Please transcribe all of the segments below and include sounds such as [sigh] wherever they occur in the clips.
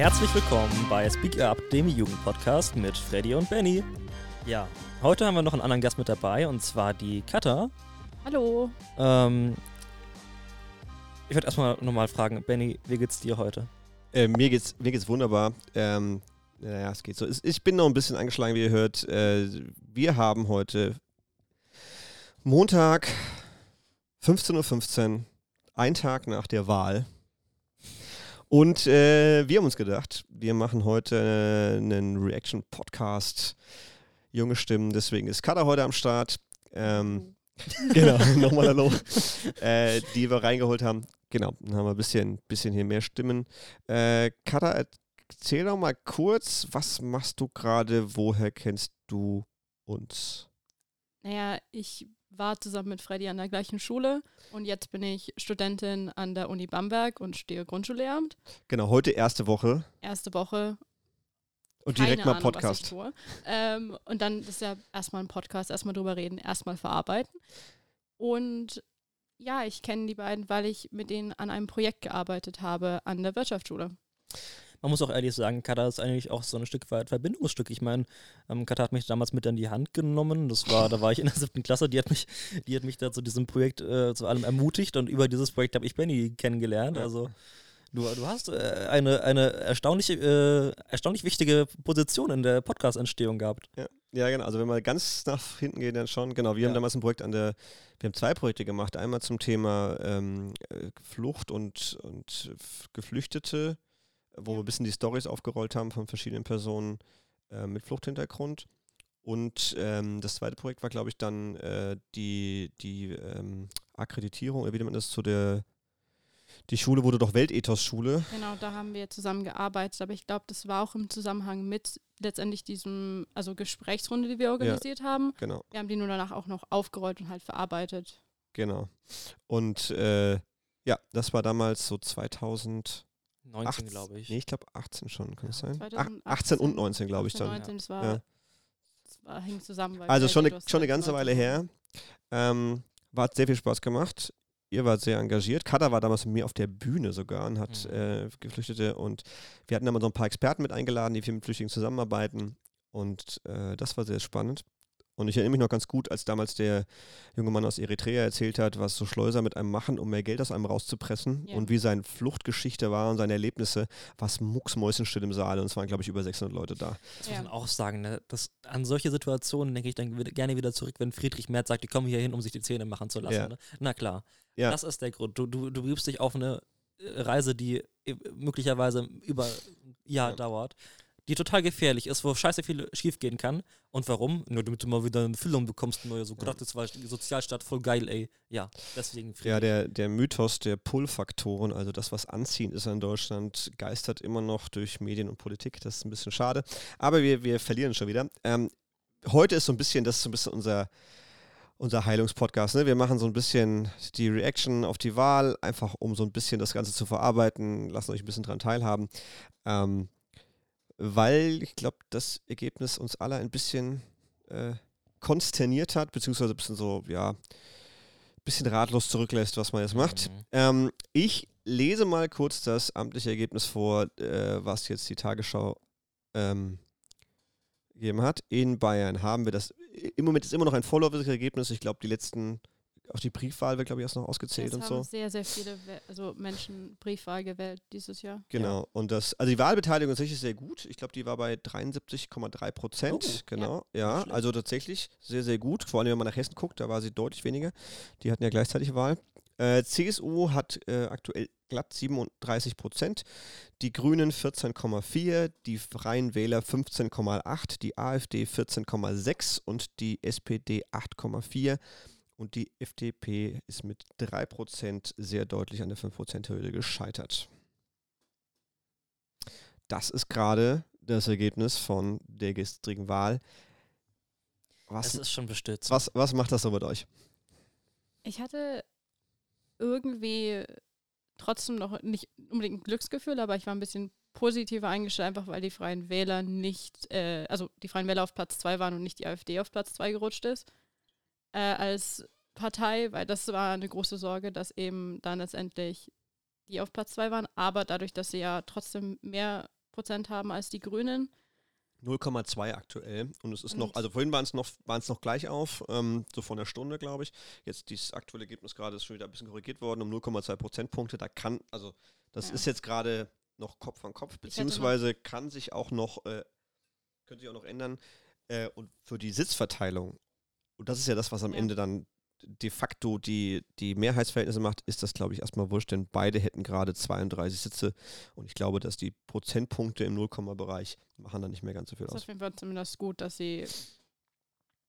Herzlich willkommen bei Speak Up, dem Jugendpodcast mit Freddy und Benny. Ja, heute haben wir noch einen anderen Gast mit dabei und zwar die Katha. Hallo. Ähm, ich würde erstmal nochmal fragen, Benny, wie geht's dir heute? Äh, mir, geht's, mir geht's wunderbar. Ähm, naja, es geht so. Ich bin noch ein bisschen angeschlagen, wie ihr hört. Äh, wir haben heute Montag 15.15 Uhr, ein Tag nach der Wahl. Und äh, wir haben uns gedacht, wir machen heute einen Reaction-Podcast. Junge Stimmen, deswegen ist Kada heute am Start. Ähm, genau, [laughs] nochmal Hallo. äh, die wir reingeholt haben. Genau, dann haben wir ein bisschen, bisschen hier mehr Stimmen. Äh, Kada, erzähl doch mal kurz, was machst du gerade? Woher kennst du uns? Naja, ich war zusammen mit Freddy an der gleichen Schule und jetzt bin ich Studentin an der Uni Bamberg und stehe Grundschullehramt. Genau, heute erste Woche. Erste Woche. Und direkt Keine mal Ahnung, Podcast. Ähm, und dann ist ja erstmal ein Podcast, erstmal drüber reden, erstmal verarbeiten. Und ja, ich kenne die beiden, weil ich mit denen an einem Projekt gearbeitet habe an der Wirtschaftsschule. Man muss auch ehrlich sagen, Katha ist eigentlich auch so ein Stück weit Verbindungsstück. Ich meine, ähm, Katha hat mich damals mit an die Hand genommen. Das war, da war ich in der siebten Klasse. Die hat mich, die hat mich da zu diesem Projekt äh, zu allem ermutigt und über dieses Projekt habe ich Benny kennengelernt. Also du, du hast äh, eine, eine erstaunlich, äh, erstaunlich wichtige Position in der Podcast-Entstehung gehabt. Ja. ja, genau. Also wenn wir ganz nach hinten gehen, dann schon. Genau, wir haben Ja. damals ein Projekt an der, wir haben zwei Projekte gemacht. Einmal zum Thema ähm, äh, Flucht und, und Geflüchtete, wo Ja. wir ein bisschen die Stories aufgerollt haben von verschiedenen Personen äh, mit Fluchthintergrund. Und ähm, das zweite Projekt war, glaube ich, dann äh, die, die ähm, Akkreditierung, oder wie nennt man das, zu der, die Schule wurde doch Weltethos-Schule. Genau, da haben wir zusammen gearbeitet, aber ich glaube, das war auch im Zusammenhang mit letztendlich diesem, also Gesprächsrunde, die wir organisiert haben. Genau. Wir haben die nur danach auch noch aufgerollt und halt verarbeitet. Genau. Und äh, ja, das war damals so 2000. 19, 18, glaube ich. Nee, ich glaube 18 schon, kann es Ja, sein? Ach, 2018, 18 und 19, glaube ich 18, dann. 19, das war, Ja. das war hing zusammen. weil Also schon eine, Ethos schon eine 19 ganze Weile her. Ähm, war hat sehr viel Spaß gemacht. Ihr wart sehr engagiert. Kada war damals mit mir auf der Bühne sogar und hat Mhm. äh, Geflüchtete und wir hatten da mal so ein paar Experten mit eingeladen, die viel mit Flüchtlingen zusammenarbeiten. Und äh, das war sehr spannend. Und ich erinnere mich noch ganz gut, als damals der junge Mann aus Eritrea erzählt hat, was so Schleuser mit einem machen, um mehr Geld aus einem rauszupressen Ja. und wie seine Fluchtgeschichte war und seine Erlebnisse, war es mucksmäuschenstill im Saal und es waren, glaube ich, über 600 Leute da. Das muss Ja. man auch sagen, ne? das, an solche Situationen denke ich dann wieder, gerne wieder zurück, wenn Friedrich Merz sagt, die kommen hier hin, um sich die Zähne machen zu lassen. Ja. Ne? Na klar, Ja. das ist der Grund. Du, du, du begibst dich auf eine Reise, die äh, möglicherweise über ein Jahr Ja. dauert, die total gefährlich ist, wo scheiße viel schiefgehen kann. Und warum? Nur damit du mal wieder eine Füllung bekommst, neue so, Ja. Das war die Sozialstaat voll geil, ey. Ja, deswegen. Ja, der, der Mythos der Pull-Faktoren, also das, was anziehend ist in Deutschland, geistert immer noch durch Medien und Politik. Das ist ein bisschen schade. Aber wir, wir verlieren schon wieder. Ähm, heute ist so ein bisschen, das ist so ein bisschen unser, unser Heilungspodcast. Ne? Wir machen so ein bisschen die Reaction auf die Wahl, einfach um so ein bisschen das Ganze zu verarbeiten, lassen euch ein bisschen dran teilhaben. Ähm, weil ich glaube, das Ergebnis uns alle ein bisschen äh, konsterniert hat, beziehungsweise ein bisschen so, ja, bisschen ratlos zurücklässt, was man jetzt macht. Mhm. Ähm, ich lese mal kurz das amtliche Ergebnis vor, äh, was jetzt die Tagesschau ähm, gegeben hat. In Bayern haben wir das, im Moment ist immer noch ein vorläufiges Ergebnis. Ich glaube, die letzten, auch die Briefwahl wird, glaube ich, erst noch ausgezählt Es und haben so. sehr, sehr viele also Menschen Briefwahl gewählt dieses Jahr. Genau. Und das, also die Wahlbeteiligung ist tatsächlich sehr gut. Ich glaube, die war bei 73,3 Prozent. Oh, genau. Ja, schlecht. also tatsächlich sehr, sehr gut. Vor allem, wenn man nach Hessen guckt, da war sie deutlich weniger. Die hatten ja gleichzeitig Wahl. Äh, CSU hat äh, aktuell glatt 37 Prozent, die Grünen 14,4, die Freien Wähler 15,8, die AfD 14,6 und die SPD 8,4. Und die FDP ist mit 3% sehr deutlich an der 5%-Hürde gescheitert. Das ist gerade das Ergebnis von der gestrigen Wahl. Was, Das ist schon bestürzt. was, was macht das so mit euch? Ich hatte irgendwie trotzdem noch nicht unbedingt ein Glücksgefühl, aber ich war ein bisschen positiver eingestellt, einfach weil die Freien Wähler nicht, äh, also die Freien Wähler auf Platz 2 waren und nicht die AfD auf Platz 2 gerutscht ist äh, als Partei, weil das war eine große Sorge, dass eben dann letztendlich die auf Platz 2 waren, aber dadurch, dass sie ja trotzdem mehr Prozent haben als die Grünen. 0,2 aktuell. Und es ist noch, also vorhin waren es noch, waren es noch gleich auf, ähm, so von der Stunde, glaube ich. Jetzt dieses aktuelle Ergebnis gerade ist schon wieder ein bisschen korrigiert worden um 0,2 Prozentpunkte. Da kann, also das ja. ist jetzt gerade noch Kopf an Kopf, beziehungsweise kann sich auch noch, äh, könnte sich auch noch ändern. Äh, und für die Sitzverteilung, und das ist ja das, was am ja. Ende dann de facto die, die Mehrheitsverhältnisse macht, ist das, glaube ich, erstmal wurscht, denn beide hätten gerade 32 Sitze und ich glaube, dass die Prozentpunkte im Nullkomma-Bereich machen dann nicht mehr ganz so viel aus. Das ist auf jeden Fall zumindest gut, dass sie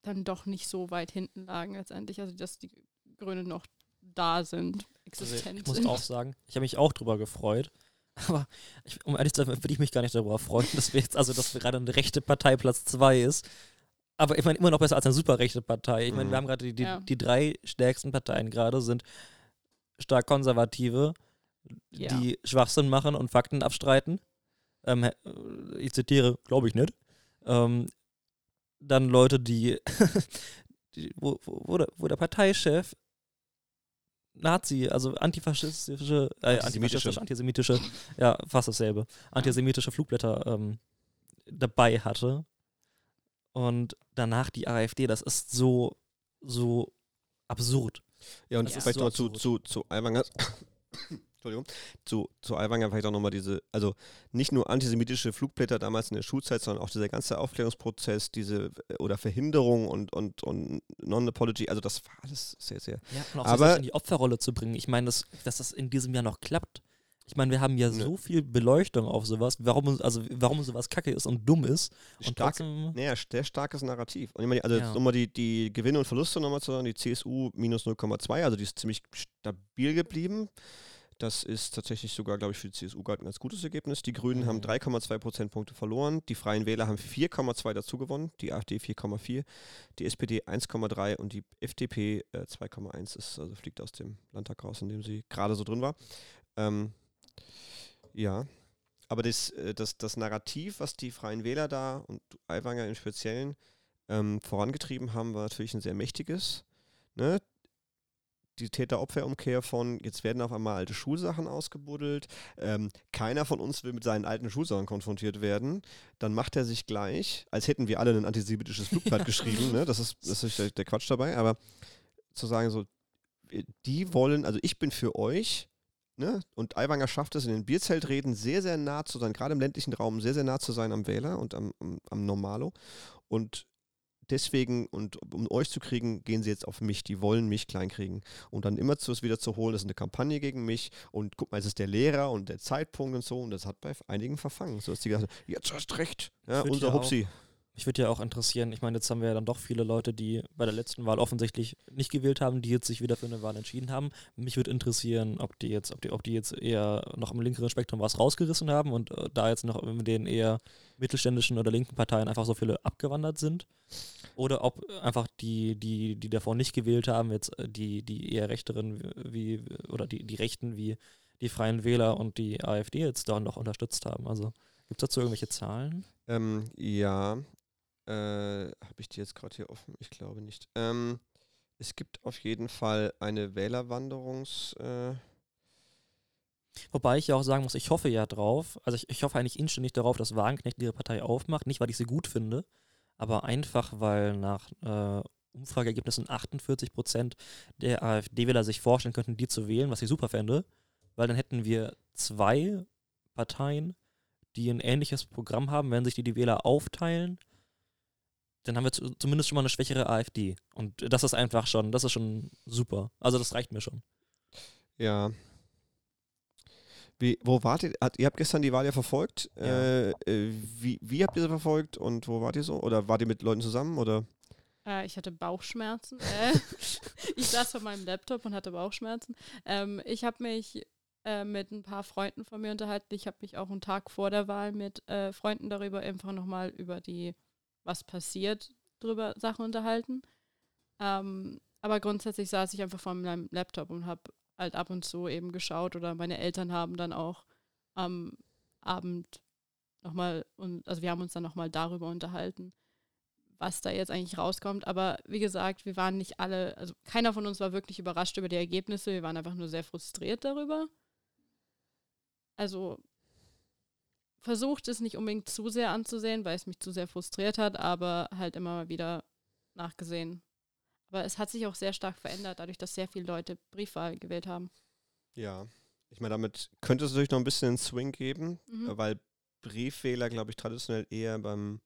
dann doch nicht so weit hinten lagen letztendlich, also dass die Grünen noch da sind, existent also ich muss auch sagen, ich habe mich auch drüber gefreut, [laughs] aber ich, um ehrlich zu sein, würde ich mich gar nicht darüber freuen, [laughs] dass wir jetzt, also dass wir gerade eine rechte Partei Platz 2 ist, aber ich meine, immer noch besser als eine superrechte Partei. Ich meine, mhm. wir haben gerade die, die, ja. die, drei stärksten Parteien gerade sind stark Konservative, ja. die Schwachsinn machen und Fakten abstreiten. Ähm, ich zitiere, glaube ich nicht. Ähm, dann Leute, die, [laughs] die wo, wo, der, wo der Parteichef Nazi, also antifaschistische, äh, antisemitische, antisemitische, ja, fast dasselbe, antisemitische Flugblätter ähm, dabei hatte und danach die AfD. Das ist so, so absurd. Ja, und das vielleicht so noch zu, zu, zu Aiwanger. [coughs] Entschuldigung, zu, zu Aiwanger vielleicht auch nochmal diese, also nicht nur antisemitische Flugblätter damals in der Schulzeit, sondern auch dieser ganze Aufklärungsprozess, diese äh, oder Verhinderung und, und, und Non-Apology, also das war alles sehr, sehr. Ja, und auch aber, in die Opferrolle zu bringen. Ich meine, dass, dass das in diesem Jahr noch klappt. Ich meine, wir haben ja so viel Beleuchtung auf sowas, warum, also warum sowas kacke ist und dumm ist. Und Stark, naja, sehr starkes Narrativ. Und ich meine, also ja. nochmal die, die Gewinne und Verluste nochmal zu sagen, die CSU minus 0,2, also die ist ziemlich stabil geblieben. Das ist tatsächlich sogar, glaube ich, für die CSU gerade ein ganz gutes Ergebnis. Die Grünen mhm. haben 3,2 Prozentpunkte verloren. Die Freien Wähler haben 4,2 dazu gewonnen. Die AfD 4,4. Die SPD 1,3 und die FDP äh, 2,1 ist, also fliegt aus dem Landtag raus, in dem sie gerade so drin war. Ähm, ja. Aber das, äh, das, das Narrativ, was die Freien Wähler da und Aiwanger im Speziellen ähm, vorangetrieben haben, war natürlich ein sehr mächtiges. Ne? die Täter-Opfer-Umkehr von, jetzt werden auf einmal alte Schulsachen ausgebuddelt, ähm, keiner von uns will mit seinen alten Schulsachen konfrontiert werden, dann macht er sich gleich, als hätten wir alle ein antisemitisches [laughs] Flugblatt geschrieben, ne? das ist, das ist der, der Quatsch dabei, aber zu sagen so, die wollen, also ich bin für euch, Ne? Und Aiwanger schafft es in den Bierzeltreden sehr, sehr nah zu sein, gerade im ländlichen Raum, sehr, sehr nah zu sein am Wähler und am, am, am Normalo. Und deswegen, und um euch zu kriegen, gehen sie jetzt auf mich. Die wollen mich kleinkriegen. Und dann immer zu es wieder zu holen, das ist eine Kampagne gegen mich. Und guck mal, es ist der Lehrer und der Zeitpunkt und so. Und das hat bei einigen verfangen. So dass die gesagt jetzt hast recht. Ja, unser Hupsi. Auch mich würde ja auch interessieren, ich meine, jetzt haben wir ja dann doch viele Leute, die bei der letzten Wahl offensichtlich nicht gewählt haben, die jetzt sich wieder für eine Wahl entschieden haben. Mich würde interessieren, ob die jetzt, ob die, ob die jetzt eher noch im linkeren Spektrum was rausgerissen haben und äh, da jetzt noch in den eher mittelständischen oder linken Parteien einfach so viele abgewandert sind. Oder ob einfach die, die, die davor nicht gewählt haben, jetzt äh, die, die eher rechteren wie, oder die, die Rechten wie die Freien Wähler und die AfD jetzt da noch unterstützt haben. Also gibt es dazu irgendwelche Zahlen? Ähm, ja, äh, Habe ich die jetzt gerade hier offen? Ich glaube nicht. Ähm, es gibt auf jeden Fall eine Wählerwanderungs... Äh Wobei ich ja auch sagen muss, ich hoffe ja drauf, also ich, ich hoffe eigentlich inständig darauf, dass Wagenknecht ihre Partei aufmacht, nicht weil ich sie gut finde, aber einfach, weil nach äh, Umfrageergebnissen 48 Prozent der AfD-Wähler sich vorstellen könnten, die zu wählen, was ich super fände, weil dann hätten wir zwei Parteien, die ein ähnliches Programm haben, wenn sich die, die Wähler aufteilen dann haben wir zumindest schon mal eine schwächere AfD. Und das ist einfach schon, das ist schon super. Also das reicht mir schon. Ja. Wie, wo wart ihr? Hat, ihr habt gestern die Wahl ja verfolgt. Ja. Äh, äh, wie, wie habt ihr sie verfolgt und wo wart ihr so? Oder wart ihr mit Leuten zusammen? Oder? Äh, ich hatte Bauchschmerzen. Äh, [laughs] ich saß vor meinem Laptop und hatte Bauchschmerzen. Ähm, ich habe mich äh, mit ein paar Freunden von mir unterhalten. Ich habe mich auch einen Tag vor der Wahl mit äh, Freunden darüber einfach nochmal über die was passiert, drüber Sachen unterhalten. Ähm, aber grundsätzlich saß ich einfach vor meinem Laptop und habe halt ab und zu eben geschaut oder meine Eltern haben dann auch am Abend nochmal, und also wir haben uns dann nochmal darüber unterhalten, was da jetzt eigentlich rauskommt. Aber wie gesagt, wir waren nicht alle, also keiner von uns war wirklich überrascht über die Ergebnisse, wir waren einfach nur sehr frustriert darüber. Also versucht, es nicht unbedingt zu sehr anzusehen, weil es mich zu sehr frustriert hat, aber halt immer mal wieder nachgesehen. Aber es hat sich auch sehr stark verändert, dadurch, dass sehr viele Leute Briefwahl gewählt haben. Ja, ich meine, damit könnte es natürlich noch ein bisschen einen Swing geben, Mhm. äh, weil Briefwähler, glaube ich, traditionell eher beim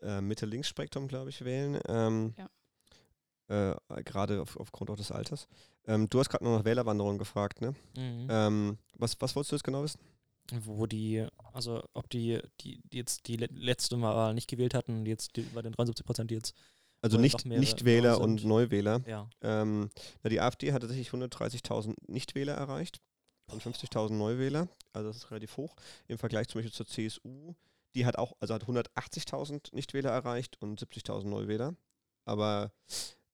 äh, Mitte-Links-Spektrum, glaube ich, wählen. Ähm, äh, gerade auf, aufgrund auch des Alters. Ähm, du hast gerade noch nach Wählerwanderung gefragt, ne? Mhm. Ähm, was, was wolltest du jetzt genau wissen? Wo die, also ob die, die, die jetzt die le- letzte Mal nicht gewählt hatten, jetzt die, bei den 73 Prozent, die jetzt, Also nicht, Nichtwähler und. Neuwähler. ja. Ähm, na, die AfD hat tatsächlich 130.000 Nichtwähler erreicht und 50.000 Neuwähler. Also das ist relativ hoch im Vergleich zum Beispiel zur CSU. Die hat auch, also hat 180.000 Nichtwähler erreicht und 70.000 Neuwähler. Aber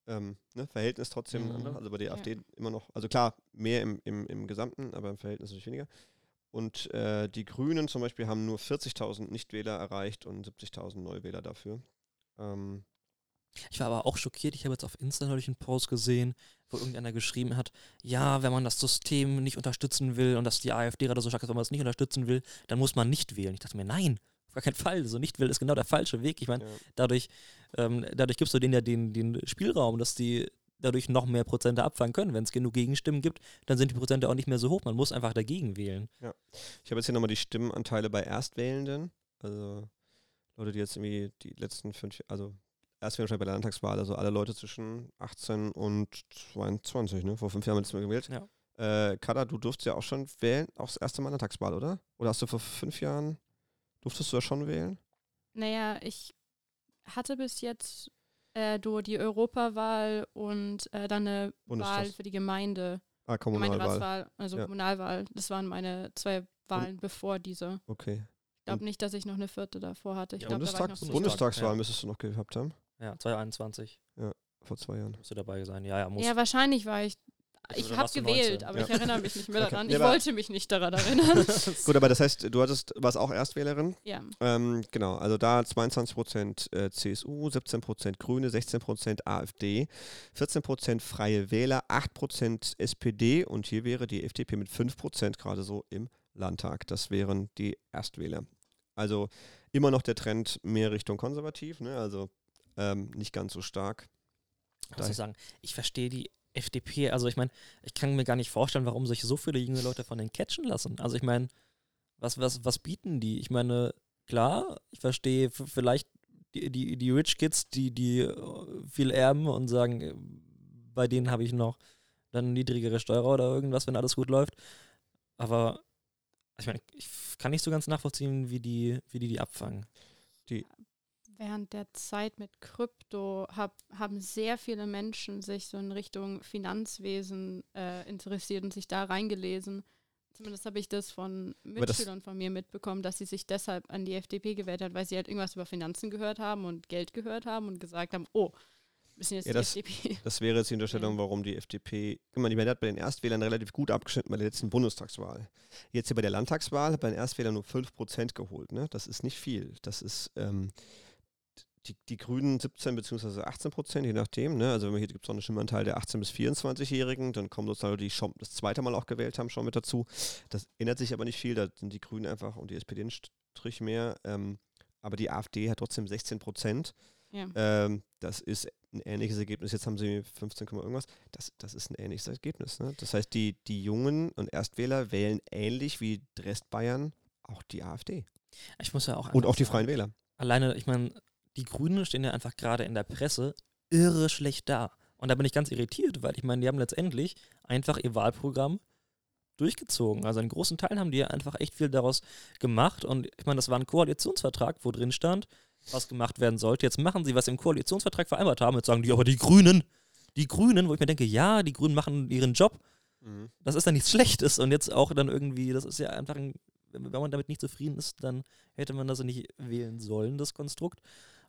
ähm, ne, Verhältnis trotzdem Mhm. Also bei der Ja. AfD immer noch, also klar, mehr im, im, im Gesamten, aber im Verhältnis natürlich weniger. Und äh, die Grünen zum Beispiel haben nur 40.000 Nichtwähler erreicht und 70.000 Neuwähler dafür. Ähm, Ich war aber auch schockiert. Ich habe jetzt auf Insta neulich einen Post gesehen, wo irgendeiner geschrieben hat, ja, wenn man das System nicht unterstützen will und dass die AfD gerade so stark ist, wenn man es nicht unterstützen will, dann muss man nicht wählen. Ich dachte mir, nein, auf gar keinen Fall. So nicht wählen ist genau der falsche Weg. Ich meine, ja. dadurch, ähm, dadurch gibst du denen ja den, den Spielraum, dass die dadurch noch mehr Prozente abfangen können. Wenn es genug Gegenstimmen gibt, dann sind die Prozente auch nicht mehr so hoch. Man muss einfach dagegen wählen. Ich habe jetzt hier nochmal die Stimmenanteile bei Erstwählenden. Also Leute, die jetzt irgendwie die letzten fünf, also Erstwählung bei der Landtagswahl, also alle Leute zwischen 18 und 22, ne? Vor fünf Jahren haben wir das mal gewählt. Ja. Äh, Kada, du durftest ja auch schon wählen, auch das erste Mal Landtagswahl, oder? Oder hast du vor fünf Jahren, durftest du da schon wählen? Naja, ich hatte bis jetzt äh, nur die Europawahl und äh, dann eine Wahl für die Gemeinde, Ah, Kommunalwahl. Also Ja. Kommunalwahl. Das waren meine zwei Wahlen bevor diese. Okay. Ich glaube nicht, dass ich noch eine vierte davor hatte. Ich Ja, glaube, da war ich noch Bundestag, zu Bundestag, Bundestagswahl ja. müsstest du noch gehabt haben. Ja, 2021 Vor zwei Jahren. musst du dabei sein. Ja, ja, muss. Ja, wahrscheinlich war ich. Also, Ich habe gewählt, 19. aber Ja. ich erinnere mich nicht mehr [laughs] Okay. daran. Ja, Ich aber- wollte mich nicht daran erinnern. [laughs] [laughs] Gut, aber das heißt, du hattest, warst auch Erstwählerin? ja. Ähm, genau, also da 22% äh, CSU, 17% Grüne, 16% AfD, 14% Freie Wähler, 8% SPD und hier wäre die FDP mit 5% gerade so im Landtag. Das wären die Erstwähler. Also immer noch der Trend mehr Richtung konservativ, ne? also ähm, nicht ganz so stark. Ich sagen? Ich verstehe die FDP, also ich meine, ich kann mir gar nicht vorstellen, warum sich so viele junge Leute von denen catchen lassen. Also ich meine, was, was, was bieten die? Ich meine, klar, ich verstehe vielleicht die, die, die Rich Kids, die, die äh, viel erben und sagen, äh, bei denen habe ich noch dann niedrigere Steuer oder irgendwas, wenn alles gut läuft. Aber ich meine, ich kann nicht so ganz nachvollziehen, wie die, wie die die abfangen. Während der Zeit mit Krypto hab, haben sehr viele Menschen sich so in Richtung Finanzwesen äh, interessiert und sich da reingelesen. Zumindest habe ich das von Aber das- Mitschülern von mir mitbekommen, dass sie sich deshalb an die FDP gewählt hat, weil sie halt irgendwas über Finanzen gehört haben und Geld gehört haben und gesagt haben, oh, müssen jetzt Ja, die das- FDP. [laughs] Das wäre jetzt die Unterstellung, warum die FDP, guck mal, die hat bei den Erstwählern relativ gut abgeschnitten bei der letzten Bundestagswahl. Jetzt hier bei der Landtagswahl hat bei den Erstwählern nur 5% geholt. Ne? Das ist nicht viel. Das ist ähm, die, die Grünen 17 bzw. 18 Prozent, je nachdem. Ne? Also wenn wir hier gibt es noch einen Stimmanteil der 18- bis 24-Jährigen, dann kommen sozusagen die schon das zweite Mal auch gewählt haben, schon mit dazu. Das ändert sich aber nicht viel, da sind die Grünen einfach und die SPD ein Strich mehr. Ähm, aber die AfD hat trotzdem 16 Prozent. Ja. Ähm, das ist ein ähnliches Ergebnis. Jetzt haben sie 15, Komma irgendwas. Das, das ist ein ähnliches Ergebnis. Ne? Das heißt, die, die Jungen und Erstwähler wählen ähnlich wie Restbayern auch die AfD. Ich muss ja auch Und auch die Freien Wähler. alleine, ich meine, die Grünen stehen ja einfach gerade in der Presse irre schlecht da. Und da bin ich ganz irritiert, weil ich meine, die haben letztendlich einfach ihr Wahlprogramm durchgezogen. Also in großen Teilen haben die ja einfach echt viel daraus gemacht. Und ich meine, das war ein Koalitionsvertrag, wo drin stand, was gemacht werden sollte. Jetzt machen sie, was sie im Koalitionsvertrag vereinbart haben. Jetzt sagen die, aber die Grünen, die Grünen, wo ich mir denke, ja, die Grünen machen ihren Job. Das ist dann nichts Schlechtes. Und jetzt auch dann irgendwie, das ist ja einfach ein, wenn wenn man damit nicht zufrieden ist, dann hätte man das nicht wählen sollen, das Konstrukt.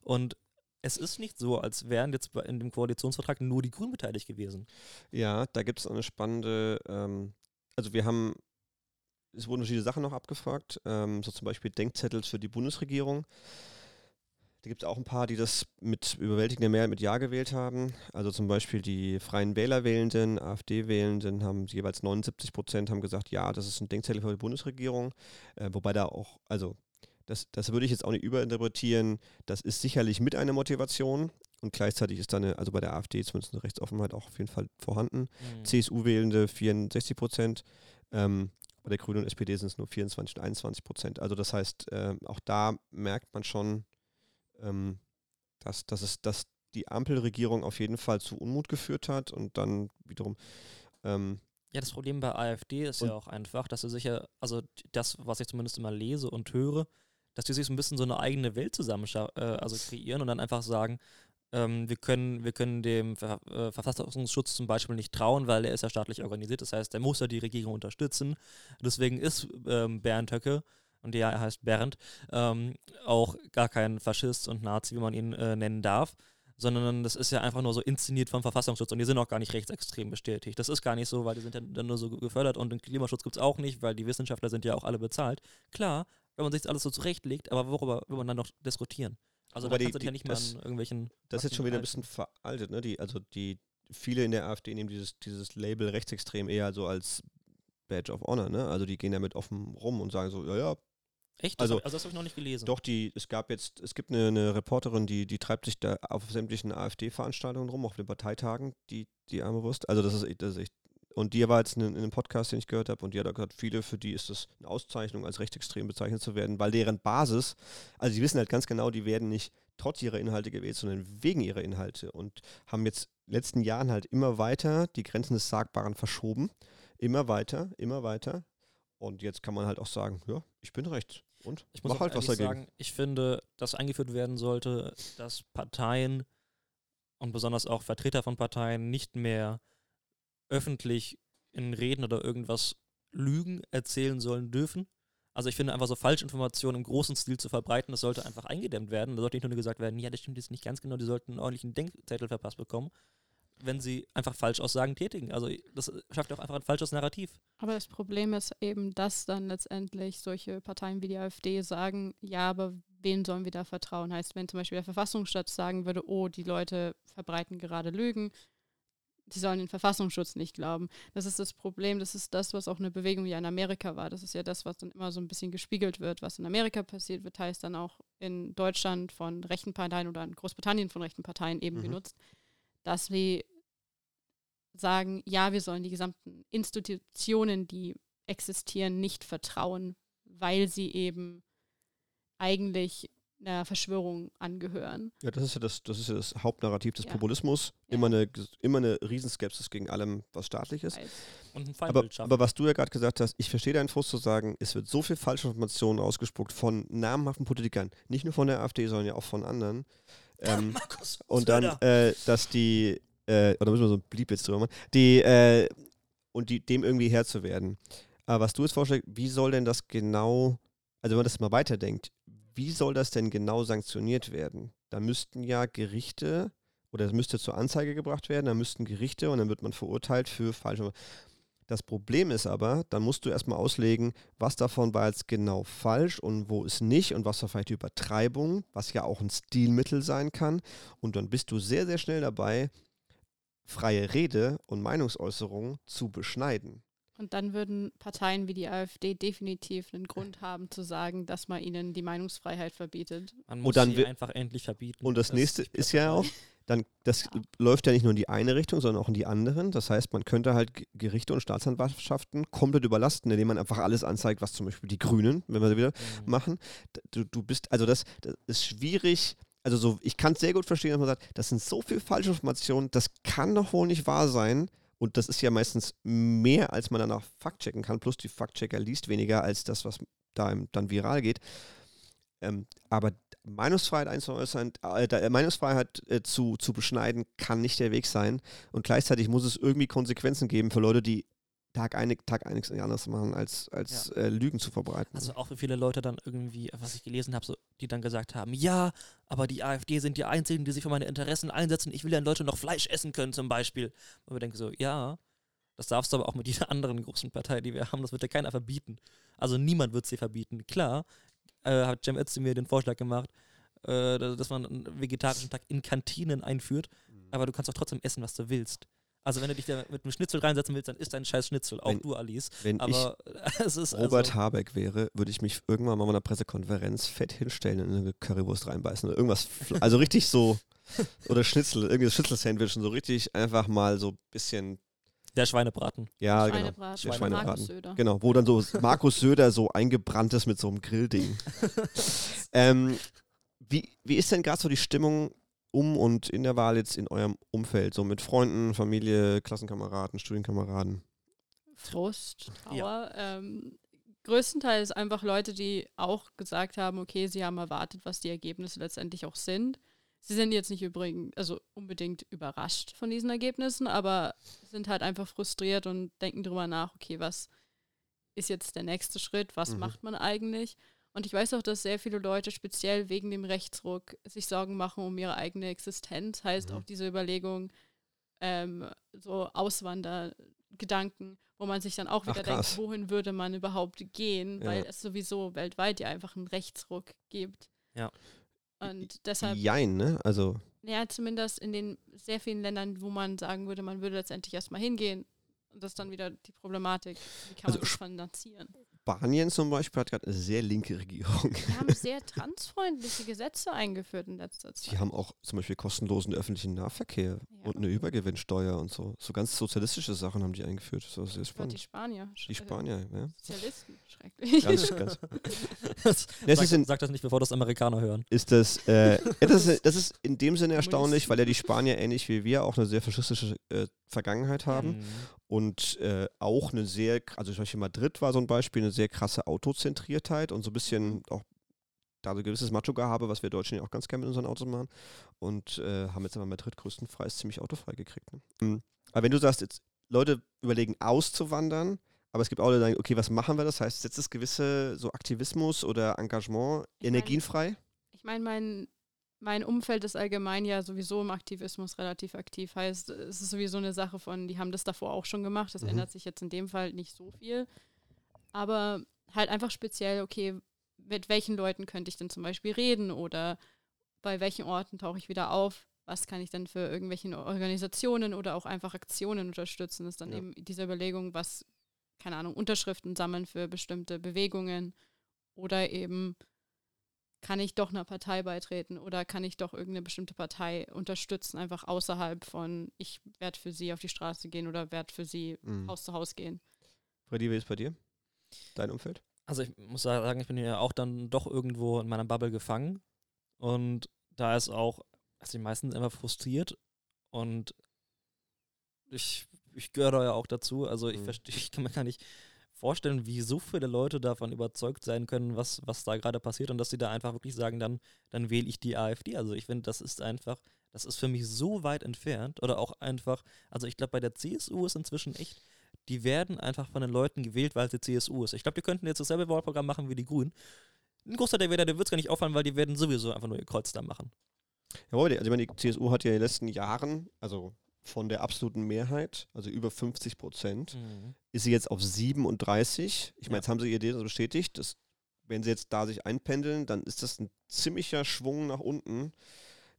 Und es ist nicht so, als wären jetzt in dem Koalitionsvertrag nur die Grünen beteiligt gewesen. Ja, da gibt es eine spannende, ähm, also wir haben, es wurden verschiedene Sachen noch abgefragt, ähm, so zum Beispiel Denkzettels für die Bundesregierung. Da gibt es auch ein paar, die das mit überwältigender Mehrheit mit Ja gewählt haben. Also zum Beispiel die Freien Wähler-Wählenden, AfD-Wählenden haben jeweils 79 Prozent haben gesagt, ja, das ist ein Denkzettel für die Bundesregierung. Äh, wobei da auch, also das, das würde ich jetzt auch nicht überinterpretieren. Das ist sicherlich mit einer Motivation und gleichzeitig ist da eine, also bei der AfD zumindest eine Rechtsoffenheit auch auf jeden Fall vorhanden. Mhm. CSU-Wählende 64 Prozent. Ähm, bei der Grünen und SPD sind es nur 24 und 21 Prozent. Also das heißt, ähm, auch da merkt man schon, ähm, dass, dass, es, dass die Ampelregierung auf jeden Fall zu Unmut geführt hat und dann wiederum ähm, Ja, das Problem bei AfD ist ja auch einfach, dass sie sich ja, also das, was ich zumindest immer lese und höre, dass die sich so ein bisschen so eine eigene Welt zusammen äh, also kreieren und dann einfach sagen, ähm, wir, können, wir können dem Ver äh, Verfassungsschutz zum Beispiel nicht trauen, weil er ist ja staatlich organisiert. Das heißt, der muss ja die Regierung unterstützen. Deswegen ist ähm, Bernd Höcke, und ja, er heißt Bernd, ähm, auch gar kein Faschist und Nazi, wie man ihn äh, nennen darf sondern das ist ja einfach nur so inszeniert vom Verfassungsschutz und die sind auch gar nicht rechtsextrem bestätigt. Das ist gar nicht so, weil die sind ja dann nur so gefördert und den Klimaschutz gibt es auch nicht, weil die Wissenschaftler sind ja auch alle bezahlt. Klar, wenn man sich das alles so zurechtlegt, aber worüber will man dann noch diskutieren? Also Wobei da die- kannst du ja nicht mehr das- an irgendwelchen... Das ist jetzt schon wieder ein bisschen veraltet, ne? Die, also die viele in der AfD nehmen dieses, dieses Label rechtsextrem eher so als Badge of Honor, ne? Also die gehen damit offen rum und sagen so, ja, ja, Echt? Also- also das habe ich noch nicht gelesen. doch, die, es gab jetzt, es gibt eine, eine Reporterin, die, die treibt sich da auf sämtlichen AfD-Veranstaltungen rum, auf den Parteitagen, die, die arme Wurst. Also das ist, das ist echt. Und die war jetzt in, in einem Podcast, den ich gehört habe, und die hat auch gesagt, viele, für die ist es eine Auszeichnung, als rechtsextrem bezeichnet zu werden, weil deren Basis, also die wissen halt ganz genau, die werden nicht trotz ihrer Inhalte gewählt, sondern wegen ihrer Inhalte und haben jetzt in den letzten Jahren halt immer weiter die Grenzen des Sagbaren verschoben. Immer weiter, immer weiter. Und jetzt kann man halt auch sagen, ja, ich bin rechts. Und Ich muss mach auch halt was dagegen. sagen, ich finde, dass eingeführt werden sollte, dass Parteien und besonders auch Vertreter von Parteien nicht mehr öffentlich in Reden oder irgendwas Lügen erzählen sollen dürfen. Also ich finde einfach so Falschinformationen im großen Stil zu verbreiten, das sollte einfach eingedämmt werden. Da sollte nicht nur gesagt werden, ja, das stimmt jetzt nicht ganz genau, die sollten einen ordentlichen Denkzettel verpasst bekommen, wenn sie einfach Falschaussagen tätigen. Also das schafft auch einfach ein falsches Narrativ. Aber das Problem ist eben, dass dann letztendlich solche Parteien wie die AfD sagen, ja, aber wen sollen wir da vertrauen? Heißt, wenn zum Beispiel der Verfassungsschutz sagen würde, oh, die Leute verbreiten gerade Lügen, die sollen den Verfassungsschutz nicht glauben. Das ist das Problem, das ist das, was auch eine Bewegung ja in Amerika war. Das ist ja das, was dann immer so ein bisschen gespiegelt wird. Was in Amerika passiert, wird heißt dann auch in Deutschland von rechten Parteien oder in Großbritannien von rechten Parteien eben Mhm. genutzt, dass sie sagen, ja, wir sollen die gesamten Institutionen, die existieren, nicht vertrauen, weil sie eben eigentlich einer Verschwörung angehören. Ja, das ist ja das, das ist ja das Hauptnarrativ des Ja. Populismus. Ja. Immer, eine, immer eine Riesenskepsis gegen allem, was staatlich ist. Und ein Aber, Feindbild schaffen. aber was du ja gerade gesagt hast, ich verstehe deinen Frust zu sagen, es wird so viel falsche Informationen ausgespuckt von namhaften Politikern, nicht nur von der AfD, sondern ja auch von anderen. [laughs] Ähm, Markus, und dann, äh, dass die, äh, oder müssen wir so ein Blieb jetzt drüber machen, die, äh, und die, dem irgendwie Herr zu werden. Aber was du jetzt vorschlägst, wie soll denn das genau, also wenn man das mal weiterdenkt, wie soll das denn genau sanktioniert werden? Da müssten ja Gerichte, oder es müsste zur Anzeige gebracht werden, da müssten Gerichte und dann wird man verurteilt für falsche. Das Problem ist aber, dann musst du erstmal auslegen, was davon war jetzt genau falsch und wo ist nicht und was war vielleicht Übertreibung, was ja auch ein Stilmittel sein kann. Und dann bist du sehr, sehr schnell dabei, freie Rede und Meinungsäußerung zu beschneiden. Und dann würden Parteien wie die AfD definitiv einen Grund haben zu sagen, dass man ihnen die Meinungsfreiheit verbietet. Man muss dann sie einfach endlich verbieten. Und das, Das nächste ist ja auch, dann, das Ja. läuft ja nicht nur in die eine Richtung, sondern auch in die anderen. Das heißt, man könnte halt Gerichte und Staatsanwaltschaften komplett überlasten, indem man einfach alles anzeigt, was zum Beispiel die Grünen, wenn wir sie wieder Mhm. machen. Du, du bist, also das, das ist schwierig. Also so, ich kann es sehr gut verstehen, dass man sagt, das sind so viele falsche Informationen, das kann doch wohl nicht wahr sein. Und das ist ja meistens mehr, als man danach faktchecken kann. Plus die Faktchecker liest weniger als das, was da dann viral geht. Ähm, aber Meinungsfreiheit einzuäußern, äh, äh, Meinungsfreiheit äh, zu, zu beschneiden, kann nicht der Weg sein. Und gleichzeitig muss es irgendwie Konsequenzen geben für Leute, die Tag ein, Tag ein nichts anderes machen, als, als äh, Lügen zu verbreiten. Also auch wie viele Leute dann irgendwie, was ich gelesen habe, so, die dann gesagt haben, ja, aber die AfD sind die Einzigen, die sich für meine Interessen einsetzen. Ich will ja in Deutschland noch Fleisch essen können zum Beispiel. Und wir denken so, ja, das darfst du aber auch mit jeder [laughs] anderen großen Partei, die wir haben, das wird dir keiner verbieten. Also niemand wird sie verbieten. Klar, äh, hat Cem Özdemir den Vorschlag gemacht, äh, dass man einen vegetarischen Tag in Kantinen einführt, aber du kannst auch trotzdem essen, was du willst. Also wenn du dich da mit einem Schnitzel reinsetzen willst, dann ist dein scheiß Schnitzel. Auch Wenn- du, Alice. Wenn Aber [laughs] es ist ich Robert also, Habeck wäre, würde ich mich irgendwann mal bei einer Pressekonferenz fett hinstellen und in eine Currywurst reinbeißen oder irgendwas. Also richtig so, [laughs] oder Schnitzel, irgendwie Schnitzel-Sandwich und so richtig einfach mal so ein bisschen, der Schweinebraten. ja, genau. Schweinebraten. Der Schweinebraten. Markus Söder. Genau, wo dann so [laughs] Markus Söder so eingebrannt ist mit so einem Grillding. ähm, wie, wie ist denn gerade so die Stimmung um und in der Wahl jetzt in eurem Umfeld? So mit Freunden, Familie, Klassenkameraden, Studienkameraden? Frust, Trauer. Ja. Ähm, größtenteils einfach Leute, die auch gesagt haben, okay, sie haben erwartet, was die Ergebnisse letztendlich auch sind. Sie sind jetzt nicht übrigens, also unbedingt überrascht von diesen Ergebnissen, aber sind halt einfach frustriert und denken drüber nach, okay, was ist jetzt der nächste Schritt, was Mhm. macht man eigentlich? Und ich weiß auch, dass sehr viele Leute speziell wegen dem Rechtsruck sich Sorgen machen um ihre eigene Existenz. Heißt Mhm. auch diese Überlegung, ähm, so Auswandergedanken, wo man sich dann auch Ach, wieder krass. denkt, wohin würde man überhaupt gehen, Ja. weil es sowieso weltweit ja einfach einen Rechtsruck gibt. Ja. Und deshalb, Jein, ne? Also, ja, zumindest in den sehr vielen Ländern, wo man sagen würde, man würde letztendlich erstmal hingehen. Und das ist dann wieder die Problematik. Wie kann Also man das finanzieren? Spanien zum Beispiel hat gerade eine sehr linke Regierung. Die haben [laughs] sehr transfreundliche Gesetze eingeführt in letzter Zeit. Die haben auch zum Beispiel kostenlosen öffentlichen Nahverkehr Ja. und eine Übergewinnsteuer und so. So ganz sozialistische Sachen haben die eingeführt. Das war sehr Gott, die spannend. Spanier. Die Spanier, ja. Sozialisten. Schrecklich. Ganz, ganz. [laughs] Das, Das sag, ist in- sag das nicht, bevor das Amerikaner hören. ist das, äh, [laughs] das, ist, das ist in dem Sinne erstaunlich, weil ja die Spanier ähnlich wie wir auch eine sehr faschistische äh, Vergangenheit haben Mhm. Und äh, auch eine sehr, also zum Beispiel Madrid war so ein Beispiel, eine sehr krasse Autozentriertheit und so ein bisschen auch da so ein gewisses Macho-Gehabe, was wir Deutschen ja auch ganz gerne mit unseren Autos machen und äh, haben jetzt aber Madrid größtenteils ziemlich autofrei gekriegt. Ne? Mhm. Aber wenn du sagst, jetzt Leute überlegen auszuwandern, aber es gibt auch Leute, die sagen, okay, was machen wir? Das heißt, setzt es gewisse so Aktivismus oder Engagement Ich mein- energienfrei? Ich meine, mein, mein Umfeld ist allgemein ja sowieso im Aktivismus relativ aktiv. Heißt, es ist sowieso eine Sache von, die haben das davor auch schon gemacht. Das Mhm. ändert sich jetzt in dem Fall nicht so viel. Aber halt einfach speziell, okay, mit welchen Leuten könnte ich denn zum Beispiel reden oder bei welchen Orten tauche ich wieder auf? Was kann ich denn für irgendwelche Organisationen oder auch einfach Aktionen unterstützen? Das ist dann Ja. eben diese Überlegung, was, keine Ahnung, Unterschriften sammeln für bestimmte Bewegungen oder eben kann ich doch einer Partei beitreten oder kann ich doch irgendeine bestimmte Partei unterstützen, einfach außerhalb von, ich werde für sie auf die Straße gehen oder werde für sie Mhm. Haus zu Haus gehen. Freddy, wie ist bei dir? Dein Umfeld? Also ich muss sagen, ich bin ja auch dann doch irgendwo in meiner Bubble gefangen. Und da ist auch, also die meisten sind immer frustriert. Und ich, ich gehöre da ja auch dazu. Also ich Mhm. verstehe, [laughs] ich kann mir gar nicht vorstellen, wie so viele Leute davon überzeugt sein können, was, was da gerade passiert und dass sie da einfach wirklich sagen, dann, dann wähle ich die AfD. Also ich finde, das ist einfach, das ist für mich so weit entfernt. Oder auch einfach, also ich glaube, bei der CSU ist inzwischen echt, die werden einfach von den Leuten gewählt, weil sie CSU ist. Ich glaube, die könnten jetzt dasselbe Wahlprogramm machen wie die Grünen. Ein Großteil der Wähler, der wird es gar nicht auffallen, weil die werden sowieso einfach nur ihr Kreuz da machen. Jawohl, also ich meine, die CSU hat ja in den letzten Jahren, also von der absoluten Mehrheit, also über 50 Prozent, ist sie jetzt auf 37. Ich meine, Ja. jetzt haben sie ihr Idee so bestätigt. Das, wenn sie jetzt da sich einpendeln, dann ist das ein ziemlicher Schwung nach unten.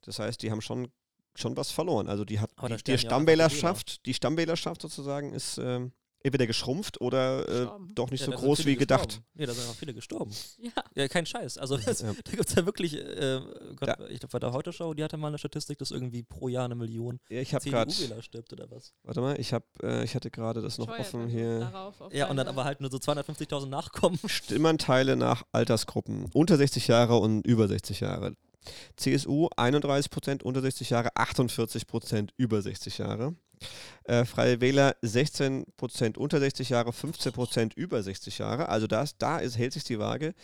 Das heißt, die haben schon, schon was verloren. Also die hat die, die Stammwählerschaft, die Stammwählerschaft sozusagen ist ähm, entweder geschrumpft oder äh, doch nicht Ja, so groß wie gedacht. gestorben. Nee, da sind auch viele gestorben. Ja, Ja, kein Scheiß. Also das, Ja. [laughs] da gibt es ja wirklich, äh, Gott, Ja. ich glaube, bei der Heute-Show, die hatte mal eine Statistik, dass irgendwie pro Jahr eine Million Ja, ich habe gerade, CDU-Wähler stirbt oder was. warte mal, ich habe, äh, ich hatte gerade das noch offen also hier. darauf auf Ja, und dann aber halt nur so 250.000 Nachkommen. Stimmanteile nach Altersgruppen. Unter 60 Jahre und über 60 Jahre. CSU 31 Prozent, unter 60 Jahre 48 Prozent, über 60 Jahre. Äh, Freie Wähler 16 Prozent unter 60 Jahre, 15 Prozent über 60 Jahre. Also das, da ist, hält sich die Waage.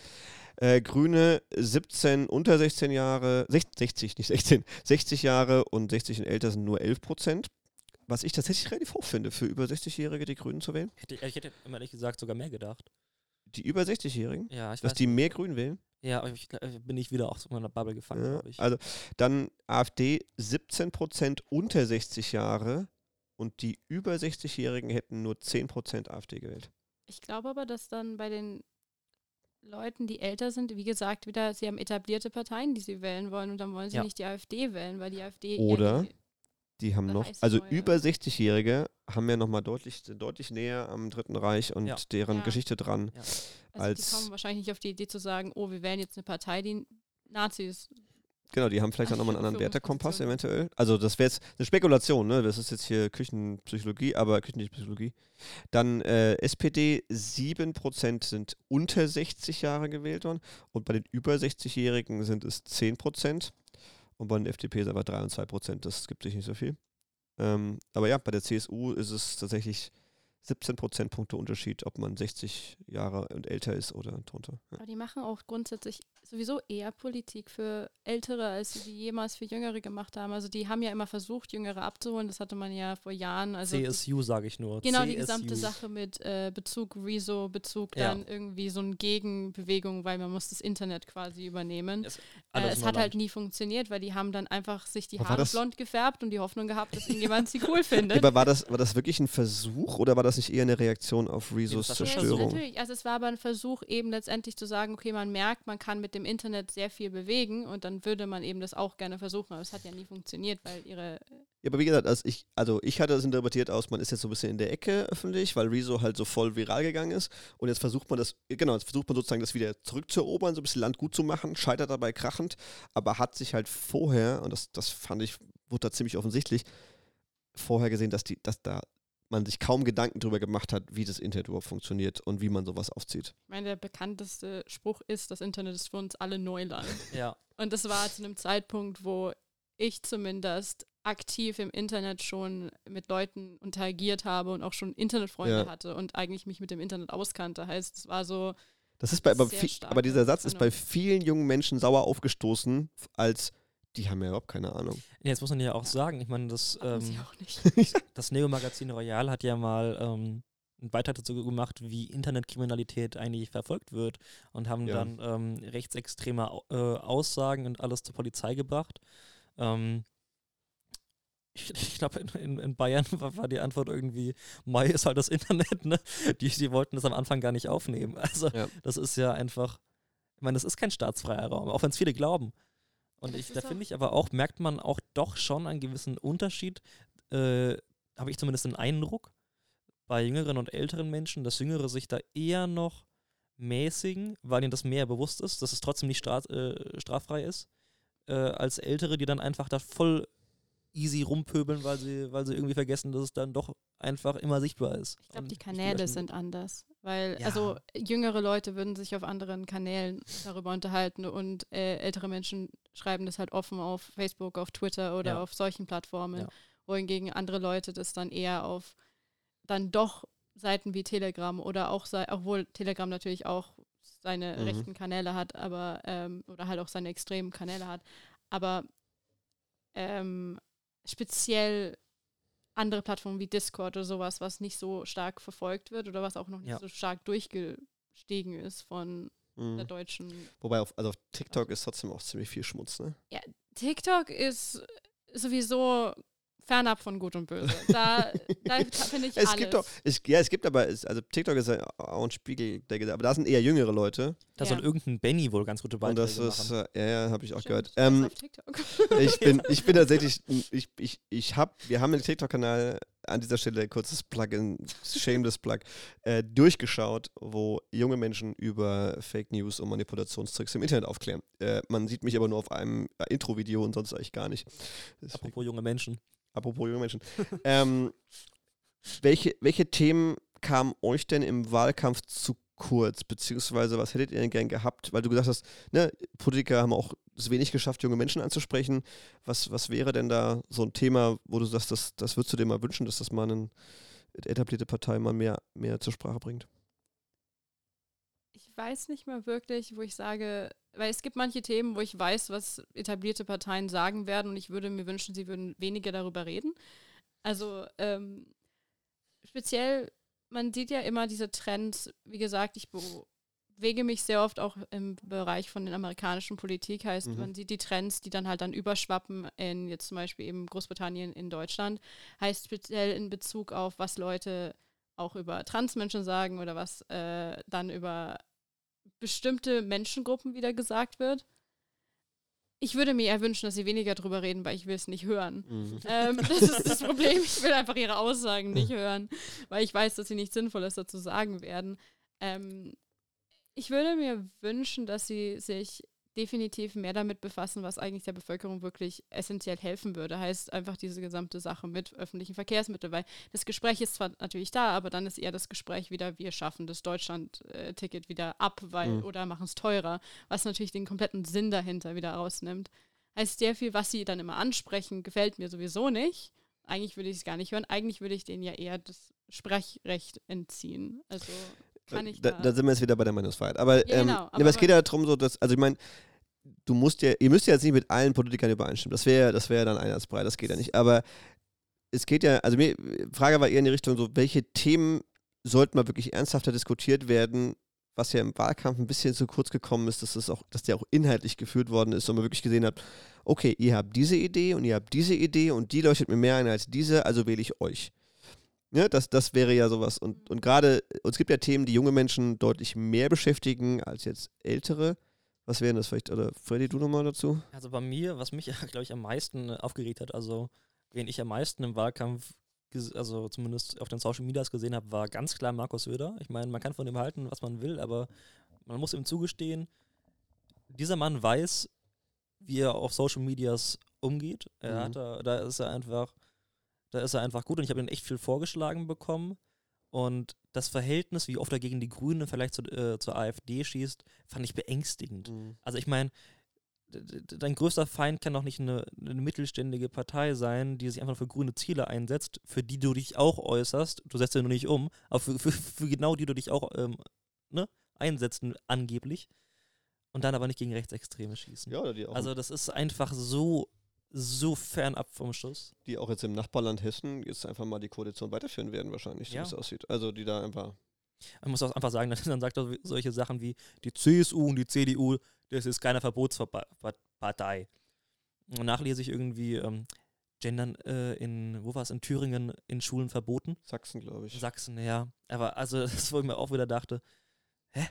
Äh, Grüne 17 unter 16 Jahre, 60, nicht 16, 60 Jahre und 60 und älter sind nur 11 Prozent. Was ich tatsächlich relativ hoch finde, für über 60-Jährige die Grünen zu wählen. Hätte, ich hätte immer ehrlich gesagt sogar mehr gedacht. Die über 60-Jährigen, Ja, ich dass weiß die mehr Grün wählen. Ja, aber ich, glaub, bin ich wieder aus meiner Bubble gefangen, Ja, glaube ich. also dann AfD 17% unter 60 Jahre und die über 60-Jährigen hätten nur 10% AfD gewählt. Ich glaube aber, dass dann bei den Leuten, die älter sind, wie gesagt, wieder, sie haben etablierte Parteien, die sie wählen wollen und dann wollen sie Ja. nicht die AfD wählen, weil die AfD Oder? die- Die haben noch, also neue- über 60-Jährige haben ja nochmal deutlich, deutlich näher am Dritten Reich und Ja. deren Ja. Geschichte dran. Ja. Also als- die kommen wahrscheinlich nicht auf die Idee zu sagen, oh, wir wählen jetzt eine Partei, die Nazis. Genau, die haben vielleicht auch nochmal einen anderen. Wertekompass eventuell. Also das wäre jetzt eine Spekulation, ne? Das ist jetzt hier Küchenpsychologie, aber Küchenpsychologie. Dann äh, SPD, 7% sind unter 60 Jahre gewählt worden und bei den über 60-Jährigen sind es 10%. Und bei den FDP ist aber 3 und 2%, das gibt sich nicht so viel. Ähm, aber ja, bei der CSU ist es tatsächlich 17 Prozentpunkte Unterschied, ob man 60 Jahre und älter ist oder drunter. Ja. Aber die machen auch grundsätzlich sowieso eher Politik für Ältere, als sie die jemals für Jüngere gemacht haben. Also die haben ja immer versucht, Jüngere abzuholen. Das hatte man ja vor Jahren. Also die- CSU sage ich nur. Genau, die CSU. gesamte Sache mit äh, Bezug Rezo, Bezug Ja. dann irgendwie so eine Gegenbewegung, weil man muss das Internet quasi übernehmen. Es- Äh, es hat halt nie funktioniert, weil die haben dann einfach sich die Haare blond gefärbt und die Hoffnung gehabt, dass irgendjemand sie cool [laughs] findet. Aber war das, war das wirklich ein Versuch oder war das nicht eher eine Reaktion auf Rezos das war Ja, Zerstörung? natürlich. Also es war aber ein Versuch, eben letztendlich zu sagen, okay, man merkt, man kann mit dem Internet sehr viel bewegen und dann würde man eben das auch gerne versuchen. Aber es hat ja nie funktioniert, weil ihre Ja, aber wie gesagt, also ich, also ich hatte das interpretiert aus, man ist jetzt so ein bisschen in der Ecke öffentlich, weil Rezo halt so voll viral gegangen ist. Und jetzt versucht man das, genau, jetzt versucht man sozusagen das wieder zurückzuerobern, so ein bisschen Land gut zu machen, scheitert dabei krachend, aber hat sich halt vorher, und das, das fand ich, wurde da ziemlich offensichtlich, vorher gesehen, dass die, dass da man sich kaum Gedanken darüber gemacht hat, wie das Internet überhaupt funktioniert und wie man sowas aufzieht. Ich meine, der bekannteste Spruch ist, das Internet ist für uns alle Neuland. [laughs] Ja, Und das war zu einem Zeitpunkt, wo ich zumindest aktiv im Internet schon mit Leuten interagiert habe und auch schon Internetfreunde Ja. hatte und eigentlich mich mit dem Internet auskannte. Heißt, es war so, Das ist bei, aber, viel, aber dieser Satz ist bei vielen jungen Menschen sauer aufgestoßen, als die haben ja überhaupt keine Ahnung. jetzt muss man ja auch sagen, ich meine, das, ähm, [laughs] das Neo-Magazin Royal hat ja mal ähm, einen Beitrag dazu gemacht, wie Internetkriminalität eigentlich verfolgt wird und haben Ja. dann ähm, rechtsextreme äh, Aussagen und alles zur Polizei gebracht. Ähm, ich, [laughs] ich glaube, in, in, in Bayern [laughs] war, war die Antwort irgendwie, Mai ist halt das Internet, ne? Die, die wollten das am Anfang gar nicht aufnehmen. Also Ja. das ist ja einfach, ich meine, das ist kein staatsfreier Raum, auch wenn es viele glauben. Und ich, da finde ich aber auch, merkt man auch doch schon einen gewissen Unterschied, äh, habe ich zumindest den Eindruck, bei jüngeren und älteren Menschen, dass Jüngere sich da eher noch mäßigen, weil ihnen das mehr bewusst ist, dass es trotzdem nicht stra äh, straffrei ist, äh, als Ältere, die dann einfach da voll easy rumpöbeln, weil sie, weil sie irgendwie vergessen, dass es dann doch einfach immer sichtbar ist. Ich glaube, die Kanäle sind anders. Weil, Ja. also jüngere Leute würden sich auf anderen Kanälen darüber unterhalten und äh, ältere Menschen schreiben das halt offen auf Facebook, auf Twitter oder Ja. auf solchen Plattformen. Ja. Wohingegen andere Leute das dann eher auf dann doch Seiten wie Telegram oder auch, obwohl Telegram natürlich auch seine Mhm. rechten Kanäle hat, aber ähm, oder halt auch seine extremen Kanäle hat. Aber ähm, speziell andere Plattformen wie Discord oder sowas, was nicht so stark verfolgt wird oder was auch noch nicht Ja. so stark durchgestiegen ist von Mhm. der deutschen. Wobei auf, also auf TikTok ist trotzdem auch ziemlich viel Schmutz, ne? TikTok ist sowieso fernab von Gut und Böse. [laughs] Da, da finde ich Es alles. gibt doch, es, ja, es gibt aber, es, also TikTok ist ja auch ein Spiegel, der, aber da sind eher jüngere Leute. Da Ja. soll irgendein Benny wohl ganz gute Und Beiträge das ist, machen. äh, ja, ja, habe ich auch Stimmt, gehört. Ähm, ich [laughs] bin, ich bin tatsächlich, ich, ich, ich habe, wir haben den TikTok-Kanal an dieser Stelle, kurzes Plugin, shameless Plug, äh, durchgeschaut, wo junge Menschen über Fake News und Manipulationstricks im Internet aufklären. Äh, man sieht mich aber nur auf einem äh, Intro-Video und sonst eigentlich gar nicht. Deswegen- Apropos junge Menschen. Apropos junge Menschen. ähm, welche, welche Themen kamen euch denn im Wahlkampf zu kurz? Beziehungsweise was hättet ihr denn gern gehabt? Weil du gesagt hast, ne, Politiker haben auch es wenig geschafft, junge Menschen anzusprechen. Was, was wäre denn da so ein Thema, wo du sagst, das, das würdest du dir mal wünschen, dass das mal eine etablierte Partei mal mehr, mehr zur Sprache bringt? Weiß nicht mal wirklich, wo ich sage, weil es gibt manche Themen, wo ich weiß, was etablierte Parteien sagen werden und ich würde mir wünschen, sie würden weniger darüber reden. Also ähm, speziell, man sieht ja immer diese Trends, wie gesagt, ich bewege mich sehr oft auch im Bereich von der amerikanischen Politik, heißt, Mhm. man sieht die Trends, die dann halt dann überschwappen in jetzt zum Beispiel eben Großbritannien, in Deutschland, heißt speziell in Bezug auf, was Leute auch über Transmenschen sagen oder was äh, dann über bestimmte Menschengruppen wieder gesagt wird. Ich würde mir eher wünschen, dass sie weniger drüber reden, weil ich will es nicht hören. Mhm. Ähm, [laughs] das ist das Problem. Ich will einfach ihre Aussagen nicht hören, weil ich weiß, dass sie nichts Sinnvolles dazu sagen werden. Ähm, ich würde mir wünschen, dass sie sich definitiv mehr damit befassen, was eigentlich der Bevölkerung wirklich essentiell helfen würde. Heißt einfach diese gesamte Sache mit öffentlichen Verkehrsmitteln, weil das Gespräch ist zwar natürlich da, aber dann ist eher das Gespräch wieder, wir schaffen das Deutschland-Ticket wieder ab, weil mhm. oder machen es teurer, was natürlich den kompletten Sinn dahinter wieder rausnimmt. Heißt sehr viel, was sie dann immer ansprechen, gefällt mir sowieso nicht. Eigentlich würde ich es gar nicht hören. Eigentlich würde ich denen ja eher das Sprechrecht entziehen. Also kann ich da, da, sind wir jetzt wieder bei der Meinungsfreiheit. Aber, ja, genau, ähm, aber es geht ja darum, so, dass, also ich meine, du musst ja, ihr müsst ja jetzt nicht mit allen Politikern übereinstimmen. Das wäre das wäre dann Einheitsbrei, das geht ja nicht. Aber es geht ja, also mir, Frage war eher in die Richtung, so, welche Themen sollten mal wirklich ernsthafter diskutiert werden, was ja im Wahlkampf ein bisschen zu kurz gekommen ist, dass das auch, dass der auch inhaltlich geführt worden ist und man wirklich gesehen hat, okay, ihr habt diese Idee und ihr habt diese Idee und die leuchtet mir mehr ein als diese, also wähle ich euch. Ja, das, das wäre ja sowas. Und, und gerade, es gibt ja Themen, die junge Menschen deutlich mehr beschäftigen als jetzt ältere. Was wären das vielleicht? Oder Freddy, du nochmal dazu? Also bei mir, was mich, [laughs] glaube ich, am meisten aufgeregt hat, also wen ich am meisten im Wahlkampf, also zumindest auf den Social Medias gesehen habe, war ganz klar Markus Söder. Ich meine, man kann von ihm halten, was man will, aber man muss ihm zugestehen, dieser Mann weiß, wie er auf Social Medias umgeht. Er mhm. hat da, da ist er einfach, da ist er einfach gut und ich habe ihm echt viel vorgeschlagen bekommen. Und das Verhältnis, wie oft er gegen die Grünen vielleicht zu, äh, zur AfD schießt, fand ich beängstigend. Mhm. Also ich meine, dein größter Feind kann doch nicht eine, eine, mittelständige Partei sein, die sich einfach für grüne Ziele einsetzt, für die du dich auch äußerst. Du setzt ja nur nicht um, aber für, für, für genau die du dich auch ähm, ne, einsetzt, angeblich. Und dann aber nicht gegen Rechtsextreme schießen. Ja, oder die auch. Also das ist einfach so so fernab vom Schuss. Die auch jetzt im Nachbarland Hessen jetzt einfach mal die Koalition weiterführen werden, wahrscheinlich, so ja. wie es aussieht. Also die da einfach. Man muss auch einfach sagen, [laughs] dann sagt er solche Sachen wie die CSU und die CDU, das ist keine Verbotspartei. Und nachlese ich irgendwie ähm, Gendern äh, in, wo war es, in Thüringen in Schulen verboten? Sachsen, glaube ich. Sachsen, ja. Aber also, [laughs] das, wo ich mir auch wieder dachte, hä?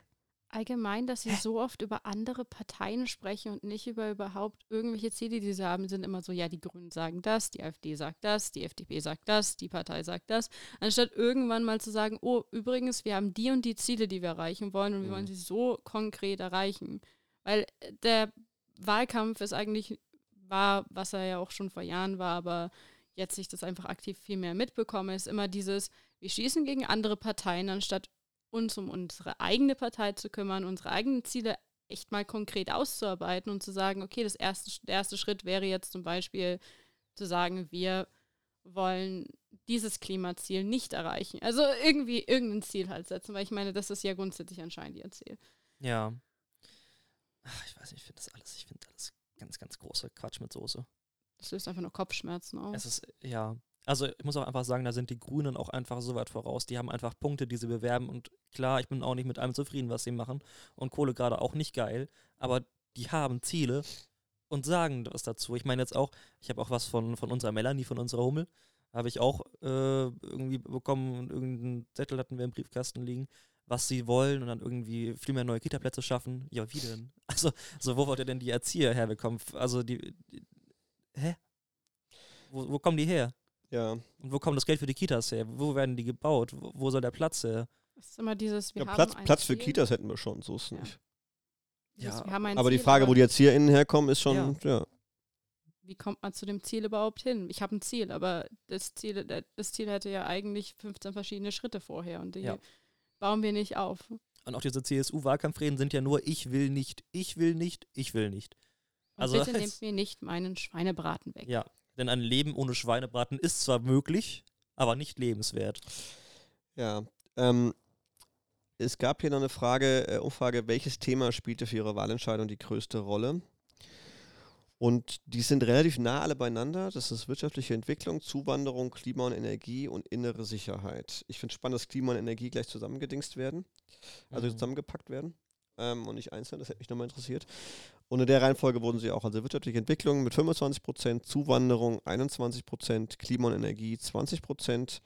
Allgemein, dass sie so oft über andere Parteien sprechen und nicht über überhaupt irgendwelche Ziele, die sie haben, sind immer so, ja, die Grünen sagen das, die AfD sagt das, die FDP sagt das, die Partei sagt das, anstatt irgendwann mal zu sagen, oh, übrigens, wir haben die und die Ziele, die wir erreichen wollen und wir wollen mhm. sie so konkret erreichen. Weil äh, der Wahlkampf ist eigentlich, war, was er ja auch schon vor Jahren war, aber jetzt ich das einfach aktiv viel mehr mitbekomme, ist immer dieses, wir schießen gegen andere Parteien, anstatt uns um unsere eigene Partei zu kümmern, unsere eigenen Ziele echt mal konkret auszuarbeiten und zu sagen, okay, das erste, der erste Schritt wäre jetzt zum Beispiel zu sagen, wir wollen dieses Klimaziel nicht erreichen. Also irgendwie irgendein Ziel halt setzen, weil ich meine, das ist ja grundsätzlich anscheinend ihr Ziel. Ja. Ach, ich weiß nicht, ich finde das alles, ich finde alles ganz, ganz große Quatsch mit Soße. Das löst einfach nur Kopfschmerzen aus. Es ist, ja, also ich muss auch einfach sagen, da sind die Grünen auch einfach so weit voraus. Die haben einfach Punkte, die sie bewerben. Und klar, ich bin auch nicht mit allem zufrieden, was sie machen. Und Kohle gerade auch nicht geil. Aber die haben Ziele und sagen was dazu. Ich meine jetzt auch, ich habe auch was von, von unserer Melanie, von unserer Hummel. Habe ich auch äh, irgendwie bekommen und irgendeinen Zettel hatten wir im Briefkasten liegen, was sie wollen und dann irgendwie viel mehr neue Kita-Plätze schaffen. Ja, wie denn? [laughs] Also, so, wo wollt ihr denn die Erzieher herbekommen? Also, die, die hä? Wo, wo kommen die her? Ja. Und wo kommt das Geld für die Kitas her? Wo werden die gebaut? Wo, wo soll der Platz her? Das ist immer dieses, wir ja, Platz, Platz für Kitas hätten wir schon, so ist es ja. nicht. Ja. aber Ziel, die Frage, wo die ErzieherInnen herkommen, ist schon, ja. ja. Wie kommt man zu dem Ziel überhaupt hin? Ich habe ein Ziel, aber das Ziel, das Ziel hätte ja eigentlich 15 verschiedene Schritte vorher und die ja. bauen wir nicht auf. Und auch diese CSU-Wahlkampfreden sind ja nur, ich will nicht, ich will nicht, ich will nicht. Und also, bitte [laughs] nehmt mir nicht meinen Schweinebraten weg. Ja, denn ein Leben ohne Schweinebraten ist zwar möglich, aber nicht lebenswert. Ja, ähm, es gab hier noch eine Frage, äh, Umfrage, welches Thema spielte für Ihre Wahlentscheidung die größte Rolle? Und die sind relativ nah alle beieinander. Das ist wirtschaftliche Entwicklung, Zuwanderung, Klima und Energie und innere Sicherheit. Ich finde es spannend, dass Klima und Energie gleich zusammengedingst werden, also mhm. zusammengepackt werden ähm, und nicht einzeln. Das hätte mich nochmal interessiert. Und in der Reihenfolge wurden sie auch, also wirtschaftliche Entwicklung mit 25 Prozent, Zuwanderung 21 Prozent, Klima und Energie 20 Prozent.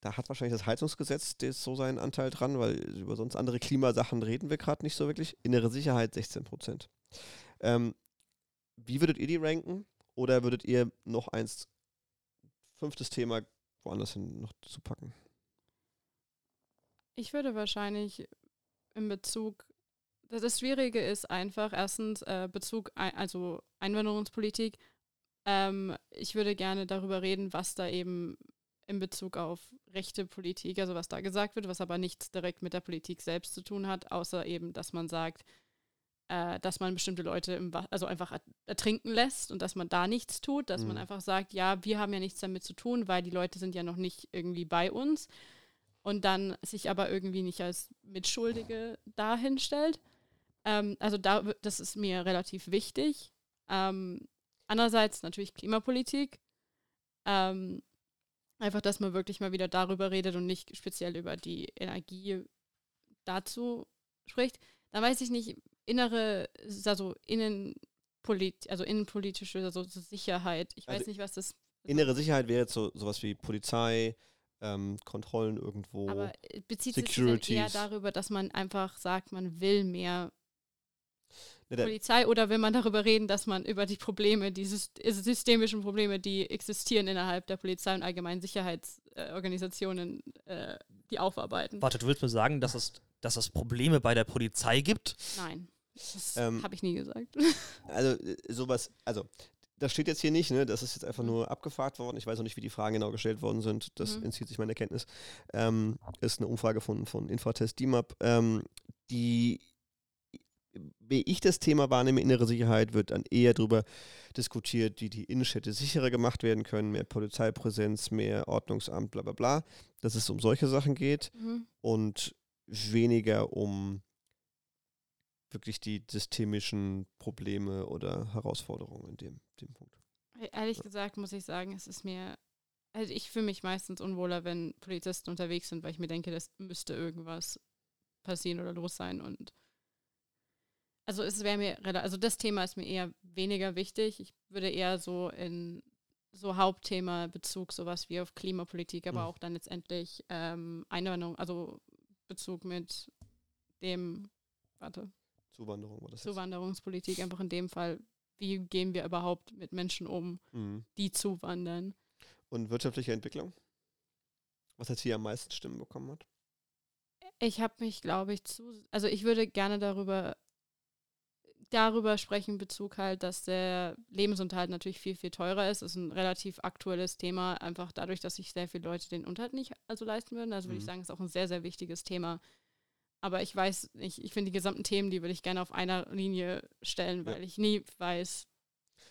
Da hat wahrscheinlich das Heizungsgesetz so seinen Anteil dran, weil über sonst andere Klimasachen reden wir gerade nicht so wirklich. Innere Sicherheit 16 Prozent. Ähm, wie würdet ihr die ranken? Oder würdet ihr noch eins, fünftes Thema woanders hin noch zu packen? Ich würde wahrscheinlich in Bezug, das Schwierige ist einfach, erstens äh, Bezug, also Einwanderungspolitik. Ähm, ich würde gerne darüber reden, was da eben in Bezug auf rechte Politik, also was da gesagt wird, was aber nichts direkt mit der Politik selbst zu tun hat, außer eben, dass man sagt, äh, dass man bestimmte Leute im also einfach ertrinken lässt und dass man da nichts tut, dass mhm. man einfach sagt, ja, wir haben ja nichts damit zu tun, weil die Leute sind ja noch nicht irgendwie bei uns und dann sich aber irgendwie nicht als Mitschuldige dahinstellt. Ähm, also da, das ist mir relativ wichtig. Ähm, andererseits natürlich Klimapolitik. Ähm, einfach, dass man wirklich mal wieder darüber redet und nicht speziell über die Energie dazu spricht. Dann weiß ich nicht, innere, also innenpolit, also innenpolitische, also Sicherheit. Ich also weiß nicht, was das. Innere Sicherheit wäre jetzt so sowas wie Polizei, ähm, Kontrollen irgendwo. Aber äh, bezieht Securities. sich eher darüber, dass man einfach sagt, man will mehr Polizei oder will man darüber reden, dass man über die Probleme, die systemischen Probleme, die existieren innerhalb der Polizei und allgemeinen Sicherheitsorganisationen, äh, die aufarbeiten? Warte, du willst mir sagen, dass es, dass es Probleme bei der Polizei gibt? Nein. Das ähm, habe ich nie gesagt. [laughs] Also äh, sowas, also das steht jetzt hier nicht, ne? Das ist jetzt einfach nur abgefragt worden. Ich weiß auch nicht, wie die Fragen genau gestellt worden sind. Das mhm. entzieht sich meiner Kenntnis. Ähm, ist eine Umfrage von, von Infratest DIMAP. Ähm, die, wie ich das Thema wahrnehme, innere Sicherheit, wird dann eher darüber diskutiert, wie die Innenstädte sicherer gemacht werden können, mehr Polizeipräsenz, mehr Ordnungsamt, bla bla bla. Dass es um solche Sachen geht mhm. und weniger um wirklich die systemischen Probleme oder Herausforderungen in dem, dem Punkt. Ehrlich gesagt muss ich sagen, es ist mir, also ich fühle mich meistens unwohler, wenn Polizisten unterwegs sind, weil ich mir denke, das müsste irgendwas passieren oder los sein und also es wäre mir, also das Thema ist mir eher weniger wichtig. Ich würde eher so in so Hauptthema Bezug sowas wie auf Klimapolitik, aber mhm. auch dann letztendlich ähm, Einwanderung, also Bezug mit dem, warte, Zuwanderung war das Zuwanderungspolitik, einfach in dem Fall, wie gehen wir überhaupt mit Menschen um, mhm. die zuwandern. Und wirtschaftliche Entwicklung? Was jetzt hier am meisten Stimmen bekommen hat? Ich habe mich, glaube ich, zu. Also ich würde gerne darüber darüber sprechen, in Bezug halt, dass der Lebensunterhalt natürlich viel, viel teurer ist. Das ist ein relativ aktuelles Thema, einfach dadurch, dass sich sehr viele Leute den Unterhalt nicht also leisten würden. Also würde mhm. ich sagen, ist auch ein sehr, sehr wichtiges Thema aber ich weiß nicht, ich finde die gesamten Themen, die würde ich gerne auf einer Linie stellen, weil ja. ich nie weiß,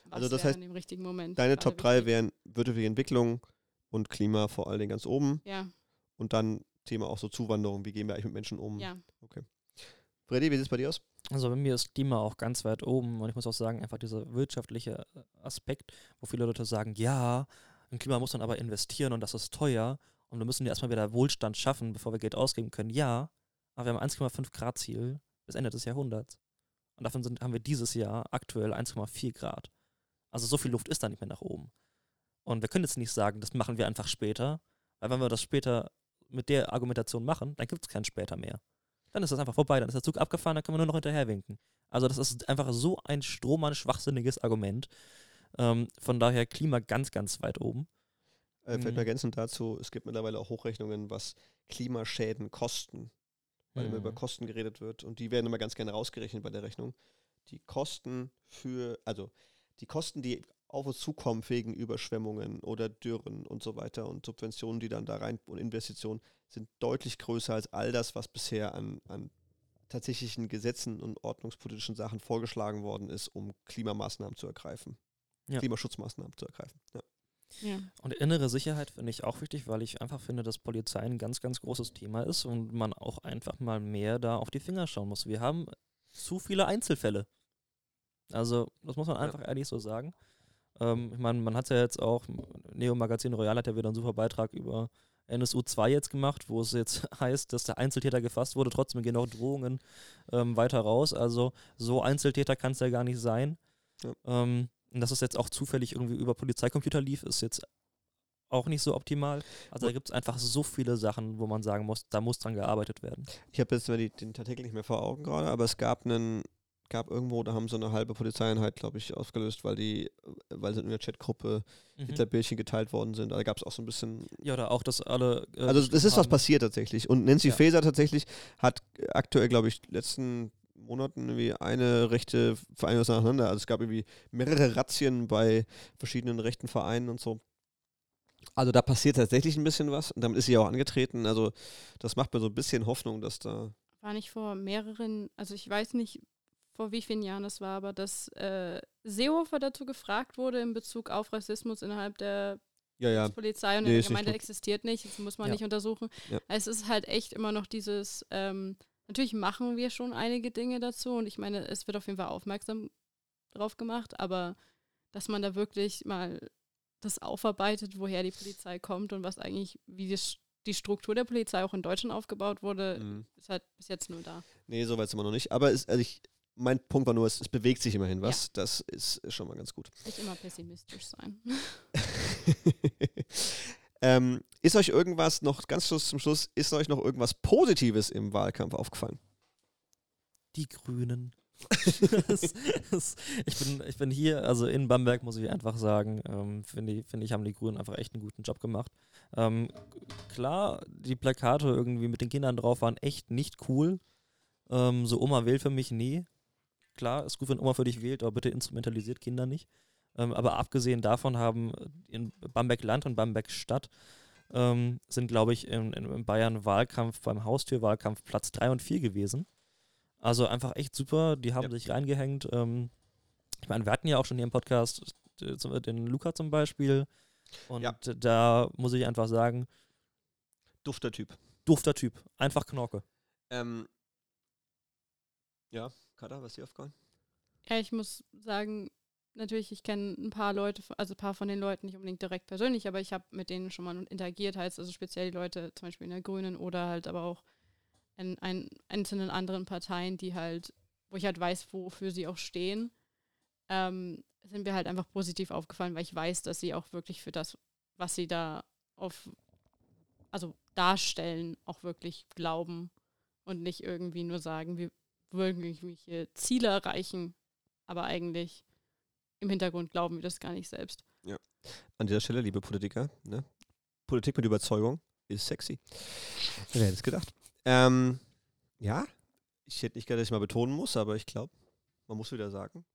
was also das heißt, in dem richtigen Moment. Deine Top 3 wären wirtschaftliche Entwicklung und Klima vor allen Dingen ganz oben. Ja. Und dann Thema auch so Zuwanderung, wie gehen wir eigentlich mit Menschen um? Ja. Okay. Freddy, wie sieht es bei dir aus? Also bei mir ist Klima auch ganz weit oben und ich muss auch sagen, einfach dieser wirtschaftliche Aspekt, wo viele Leute sagen, ja, in Klima muss man aber investieren und das ist teuer und wir müssen ja erstmal wieder Wohlstand schaffen, bevor wir Geld ausgeben können. Ja, aber wir haben 1,5 Grad Ziel bis Ende des Jahrhunderts. Und davon sind, haben wir dieses Jahr aktuell 1,4 Grad. Also so viel Luft ist da nicht mehr nach oben. Und wir können jetzt nicht sagen, das machen wir einfach später, weil wenn wir das später mit der Argumentation machen, dann gibt es kein später mehr. Dann ist das einfach vorbei, dann ist der Zug abgefahren, dann können wir nur noch hinterherwinken. Also das ist einfach so ein strohmann schwachsinniges Argument. Ähm, von daher Klima ganz, ganz weit oben. Äh, vielleicht mhm. ergänzend dazu, es gibt mittlerweile auch Hochrechnungen, was Klimaschäden kosten weil mhm. immer über mhm. Kosten geredet wird und die werden immer ganz gerne rausgerechnet bei der Rechnung. Die Kosten für, also die Kosten, die auf uns zukommen wegen Überschwemmungen oder Dürren und so weiter und Subventionen, die dann da rein und Investitionen, sind deutlich größer als all das, was bisher an, an tatsächlichen Gesetzen und ordnungspolitischen Sachen vorgeschlagen worden ist, um Klimamaßnahmen zu ergreifen. Ja. Klimaschutzmaßnahmen zu ergreifen. Ja. Ja. Und innere Sicherheit finde ich auch wichtig, weil ich einfach finde, dass Polizei ein ganz, ganz großes Thema ist und man auch einfach mal mehr da auf die Finger schauen muss. Wir haben zu viele Einzelfälle. Also, das muss man einfach ja. ehrlich so sagen. Ähm, ich meine, man hat es ja jetzt auch, Neo Magazin Royal hat ja wieder einen super Beitrag über NSU 2 jetzt gemacht, wo es jetzt [laughs] heißt, dass der Einzeltäter gefasst wurde, trotzdem gehen auch Drohungen ähm, weiter raus. Also, so Einzeltäter kann es ja gar nicht sein. Ja. Ähm, und dass es jetzt auch zufällig irgendwie über Polizeicomputer lief, ist jetzt auch nicht so optimal. Also da gibt es einfach so viele Sachen, wo man sagen muss, da muss dran gearbeitet werden. Ich habe jetzt die, den Artikel nicht mehr vor Augen gerade, aber es gab einen gab irgendwo, da haben so eine halbe Polizeieinheit, glaube ich, ausgelöst, weil die, weil sie in der Chatgruppe Mhm. Hitlerbildchen geteilt worden sind. Da gab es auch so ein bisschen. Ja, oder auch, dass alle. äh, Also es ist was passiert tatsächlich. Und Nancy Ja. Faeser tatsächlich hat aktuell, glaube ich, letzten Monaten irgendwie eine rechte Vereinigung nacheinander. Also es gab irgendwie mehrere Razzien bei verschiedenen rechten Vereinen und so. Also da passiert tatsächlich ein bisschen was und damit ist sie auch angetreten. Also das macht mir so ein bisschen Hoffnung, dass da. War nicht vor mehreren, also ich weiß nicht, vor wie vielen Jahren das war, aber dass äh, Seehofer dazu gefragt wurde in Bezug auf Rassismus innerhalb der Ja, ja. Polizei und Nee, in ist der Gemeinde existiert nicht, das muss man Ja. nicht untersuchen. Es ist halt echt immer noch dieses, ähm, natürlich machen wir schon einige Dinge dazu und ich meine, es wird auf jeden Fall aufmerksam drauf gemacht, aber dass man da wirklich mal das aufarbeitet, woher die Polizei kommt und was eigentlich, wie die, die Struktur der Polizei auch in Deutschland aufgebaut wurde, Mhm. ist halt bis jetzt nur da. Nee, so weit sind wir noch nicht. Aber es, also ich, mein Punkt war nur, es, es bewegt sich immerhin was. Das ist schon mal ganz gut. Nicht immer pessimistisch sein. [laughs] [laughs] ähm, ist euch irgendwas noch, ganz Schluss zum Schluss, ist euch noch irgendwas Positives im Wahlkampf aufgefallen? Die Grünen. [laughs] das, das, ich, bin, ich bin hier, also in Bamberg muss ich einfach sagen, ähm, finde ich, finde ich, haben die Grünen einfach echt einen guten Job gemacht. Ähm, klar, die Plakate irgendwie mit den Kindern drauf waren echt nicht cool. Ähm, so Oma wählt für mich, nee. Klar, ist gut, wenn Oma für dich wählt, aber bitte instrumentalisiert Kinder nicht. Ähm, aber abgesehen davon haben in Bamberg Land und Bamberg Stadt ähm, sind, glaube ich, in, in, Bayern Wahlkampf beim Haustürwahlkampf Platz 3 und 4 gewesen. Also einfach echt super. Die haben Ja. sich reingehängt. Ähm, ich meine, wir hatten ja auch schon hier im Podcast äh, zum- den Luca zum Beispiel. Und Ja. da muss ich einfach sagen, Dufter Typ. dufter Typ. Einfach Knorke. Ähm, ja, Kada, was ist dir aufgefallen? Ja, ich muss sagen, natürlich, ich kenne ein paar Leute, also ein paar von den Leuten nicht unbedingt direkt persönlich, aber ich habe mit denen schon mal interagiert, heißt also speziell die Leute zum Beispiel in der Grünen oder halt aber auch in, ein, einzelnen anderen Parteien, die halt, wo ich halt weiß, wofür sie auch stehen, ähm, sind mir halt einfach positiv aufgefallen, weil ich weiß, dass sie auch wirklich für das, was sie da auf, also darstellen, auch wirklich glauben und nicht irgendwie nur sagen, wir irgendwelche Ziele erreichen, aber eigentlich im Hintergrund glauben wir das gar nicht selbst. An dieser Stelle, liebe Politiker, ne? Politik mit Überzeugung ist sexy. Wer hätte es gedacht? Ähm, ja, ich hätte nicht gedacht, dass ich mal betonen muss, aber ich glaube, man muss wieder sagen,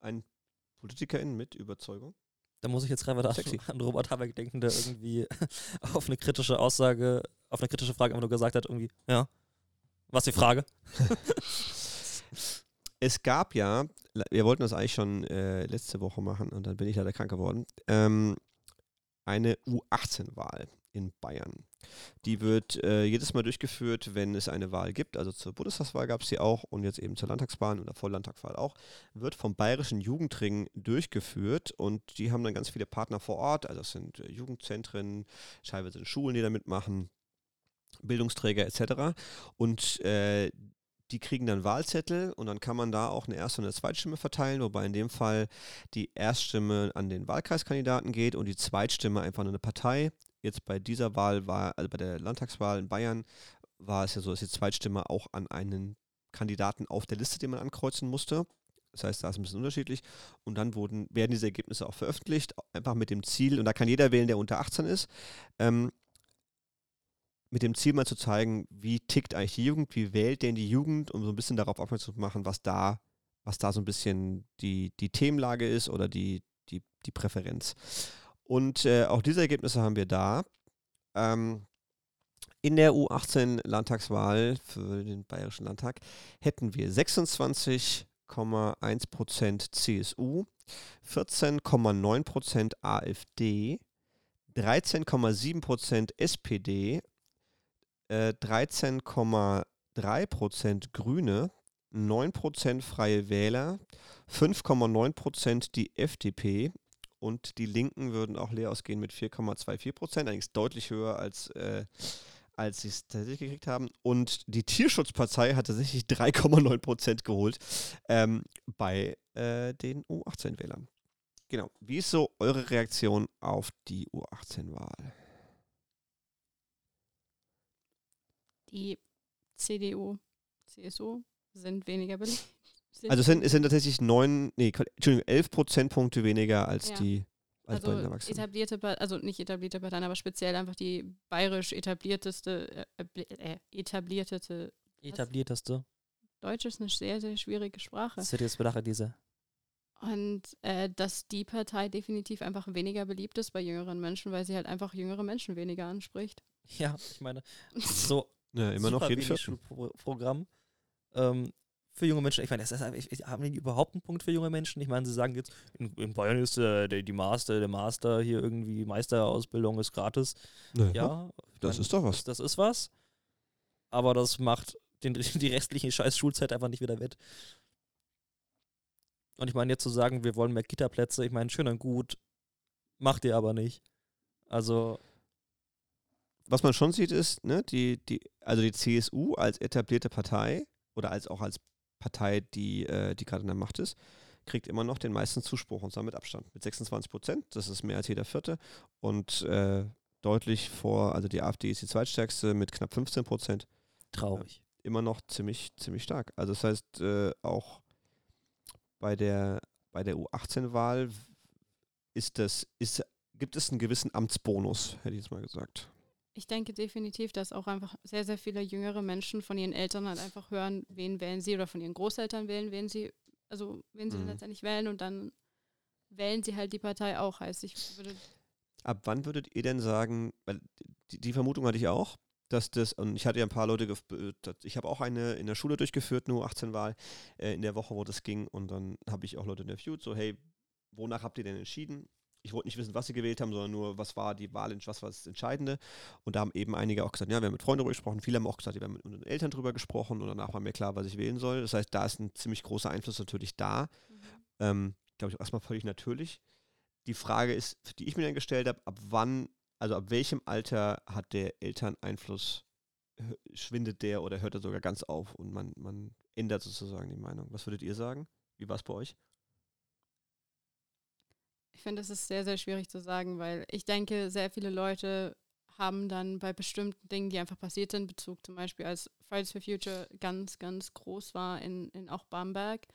ein Politikerin mit Überzeugung. Da muss ich jetzt gerade Sexy. an, an Robert Habeck denken, der irgendwie [laughs] auf eine kritische Aussage, auf eine kritische Frage einfach nur gesagt hat, irgendwie, ja, was ist die Frage? [laughs] Es gab ja, wir wollten das eigentlich schon äh, letzte Woche machen und dann bin ich leider krank geworden, ähm, eine U18-Wahl in Bayern. Die wird äh, jedes Mal durchgeführt, wenn es eine Wahl gibt. Also zur Bundestagswahl gab es sie auch und jetzt eben zur Landtagswahl oder Volllandtagswahl auch. Wird vom Bayerischen Jugendring durchgeführt und die haben dann ganz viele Partner vor Ort. Also es sind äh, Jugendzentren, teilweise sind Schulen, die da mitmachen, Bildungsträger etc. Und äh, die kriegen dann Wahlzettel und dann kann man da auch eine Erst- und eine Zweitstimme verteilen, wobei in dem Fall die Erststimme an den Wahlkreiskandidaten geht und die Zweitstimme einfach an eine Partei. Jetzt bei dieser Wahl war, also bei der Landtagswahl in Bayern, war es ja so, dass die Zweitstimme auch an einen Kandidaten auf der Liste, den man ankreuzen musste. Das heißt, da ist ein bisschen unterschiedlich. Und dann wurden, werden diese Ergebnisse auch veröffentlicht, einfach mit dem Ziel, und da kann jeder wählen, der unter 18 ist, ähm, mit dem Ziel mal zu zeigen, wie tickt eigentlich die Jugend, wie wählt denn die Jugend, um so ein bisschen darauf aufmerksam zu machen, was da, was da so ein bisschen die, die Themenlage ist oder die, die, die Präferenz. Und äh, auch diese Ergebnisse haben wir da. Ähm, in der U18-Landtagswahl für den Bayerischen Landtag hätten wir 26,1% CSU, 14,9% AfD, 13,7% SPD, äh, 13,3% Grüne, 9% Freie Wähler, 5,9% die FDP und die Linken würden auch leer ausgehen mit 4,24%, allerdings deutlich höher als, äh, als sie es tatsächlich gekriegt haben. Und die Tierschutzpartei hat tatsächlich 3,9% geholt ähm, bei äh, den U18-Wählern. Genau. Wie ist so eure Reaktion auf die U18-Wahl? Die CDU, CSU sind weniger beliebt. [laughs] Also es sind, es sind tatsächlich neun, nee, Entschuldigung, elf Prozentpunkte weniger als Ja. die als bei den also Erwachsenen. etablierte, also nicht etablierte Parteien, aber speziell einfach die bayerisch etablierteste, äh, äh, etabliertete, Etablierteste. Deutsch ist eine sehr, sehr schwierige Sprache. Serious Belacher diese. Und äh, dass die Partei definitiv einfach weniger beliebt ist bei jüngeren Menschen, weil sie halt einfach jüngere Menschen weniger anspricht. Ja, ich meine, [laughs] so ja, immer noch jeden vierten. Schulprogramm ähm, für junge Menschen. Ich meine, das ist, ich, ich, haben die überhaupt einen Punkt für junge Menschen? Ich meine, sie sagen jetzt, in, in Bayern ist äh, der, die Master, der Master hier irgendwie Meisterausbildung ist gratis. Ja, Ja, das mein, ist doch was. Das, das ist was. Aber das macht den, [laughs] die restliche scheiß Schulzeit einfach nicht wieder wett. Und ich meine, jetzt zu sagen, wir wollen mehr Kita-Plätze, ich meine, schön und gut, macht ihr aber nicht. Also, Was man schon sieht, ist, ne, die, die, also die CSU als etablierte Partei oder als auch als Partei, die, äh, die gerade in der Macht ist, kriegt immer noch den meisten Zuspruch und zwar mit Abstand. Mit 26 Prozent, das ist mehr als jeder vierte. Und äh, deutlich vor, also die AfD ist die zweitstärkste mit knapp 15 Prozent. traurig. immer noch ziemlich, ziemlich stark. Also das heißt, äh, auch bei der, bei der U18-Wahl ist das, ist, gibt es einen gewissen Amtsbonus, hätte ich jetzt mal gesagt. Ich denke definitiv, dass auch einfach sehr, sehr viele jüngere Menschen von ihren Eltern halt einfach hören, wen wählen sie oder von ihren Großeltern wählen, wen sie, also wen sie Mhm. letztendlich wählen und dann wählen sie halt die Partei auch. Heißt, ich würde Ab wann würdet ihr denn sagen, weil die, die Vermutung hatte ich auch, dass das, und ich hatte ja ein paar Leute, äh, ich habe auch eine in der Schule durchgeführt, nur 18-Wahl, äh, in der Woche, wo das ging, und dann habe ich auch Leute interviewt, so, hey, wonach habt ihr denn entschieden? Ich wollte nicht wissen, was sie gewählt haben, sondern nur, was war die Wahl, was war das Entscheidende. Und da haben eben einige auch gesagt, ja, wir haben mit Freunden darüber gesprochen, viele haben auch gesagt, wir haben mit unseren Eltern darüber gesprochen und danach war mir klar, was ich wählen soll. Das heißt, da ist ein ziemlich großer Einfluss natürlich da. Ähm, Glaube ich auch erstmal völlig natürlich. Die Frage ist, die ich mir dann gestellt habe, ab wann, also ab welchem Alter hat der Elterneinfluss, hö- schwindet der oder hört er sogar ganz auf und man, man ändert sozusagen die Meinung. Was würdet ihr sagen? Wie war es bei euch? Ich finde, das ist sehr, sehr schwierig zu sagen, weil ich denke, sehr viele Leute haben dann bei bestimmten Dingen, die einfach passiert sind, Bezug zum Beispiel als Fridays for Future ganz, ganz groß war in, in auch Bamberg,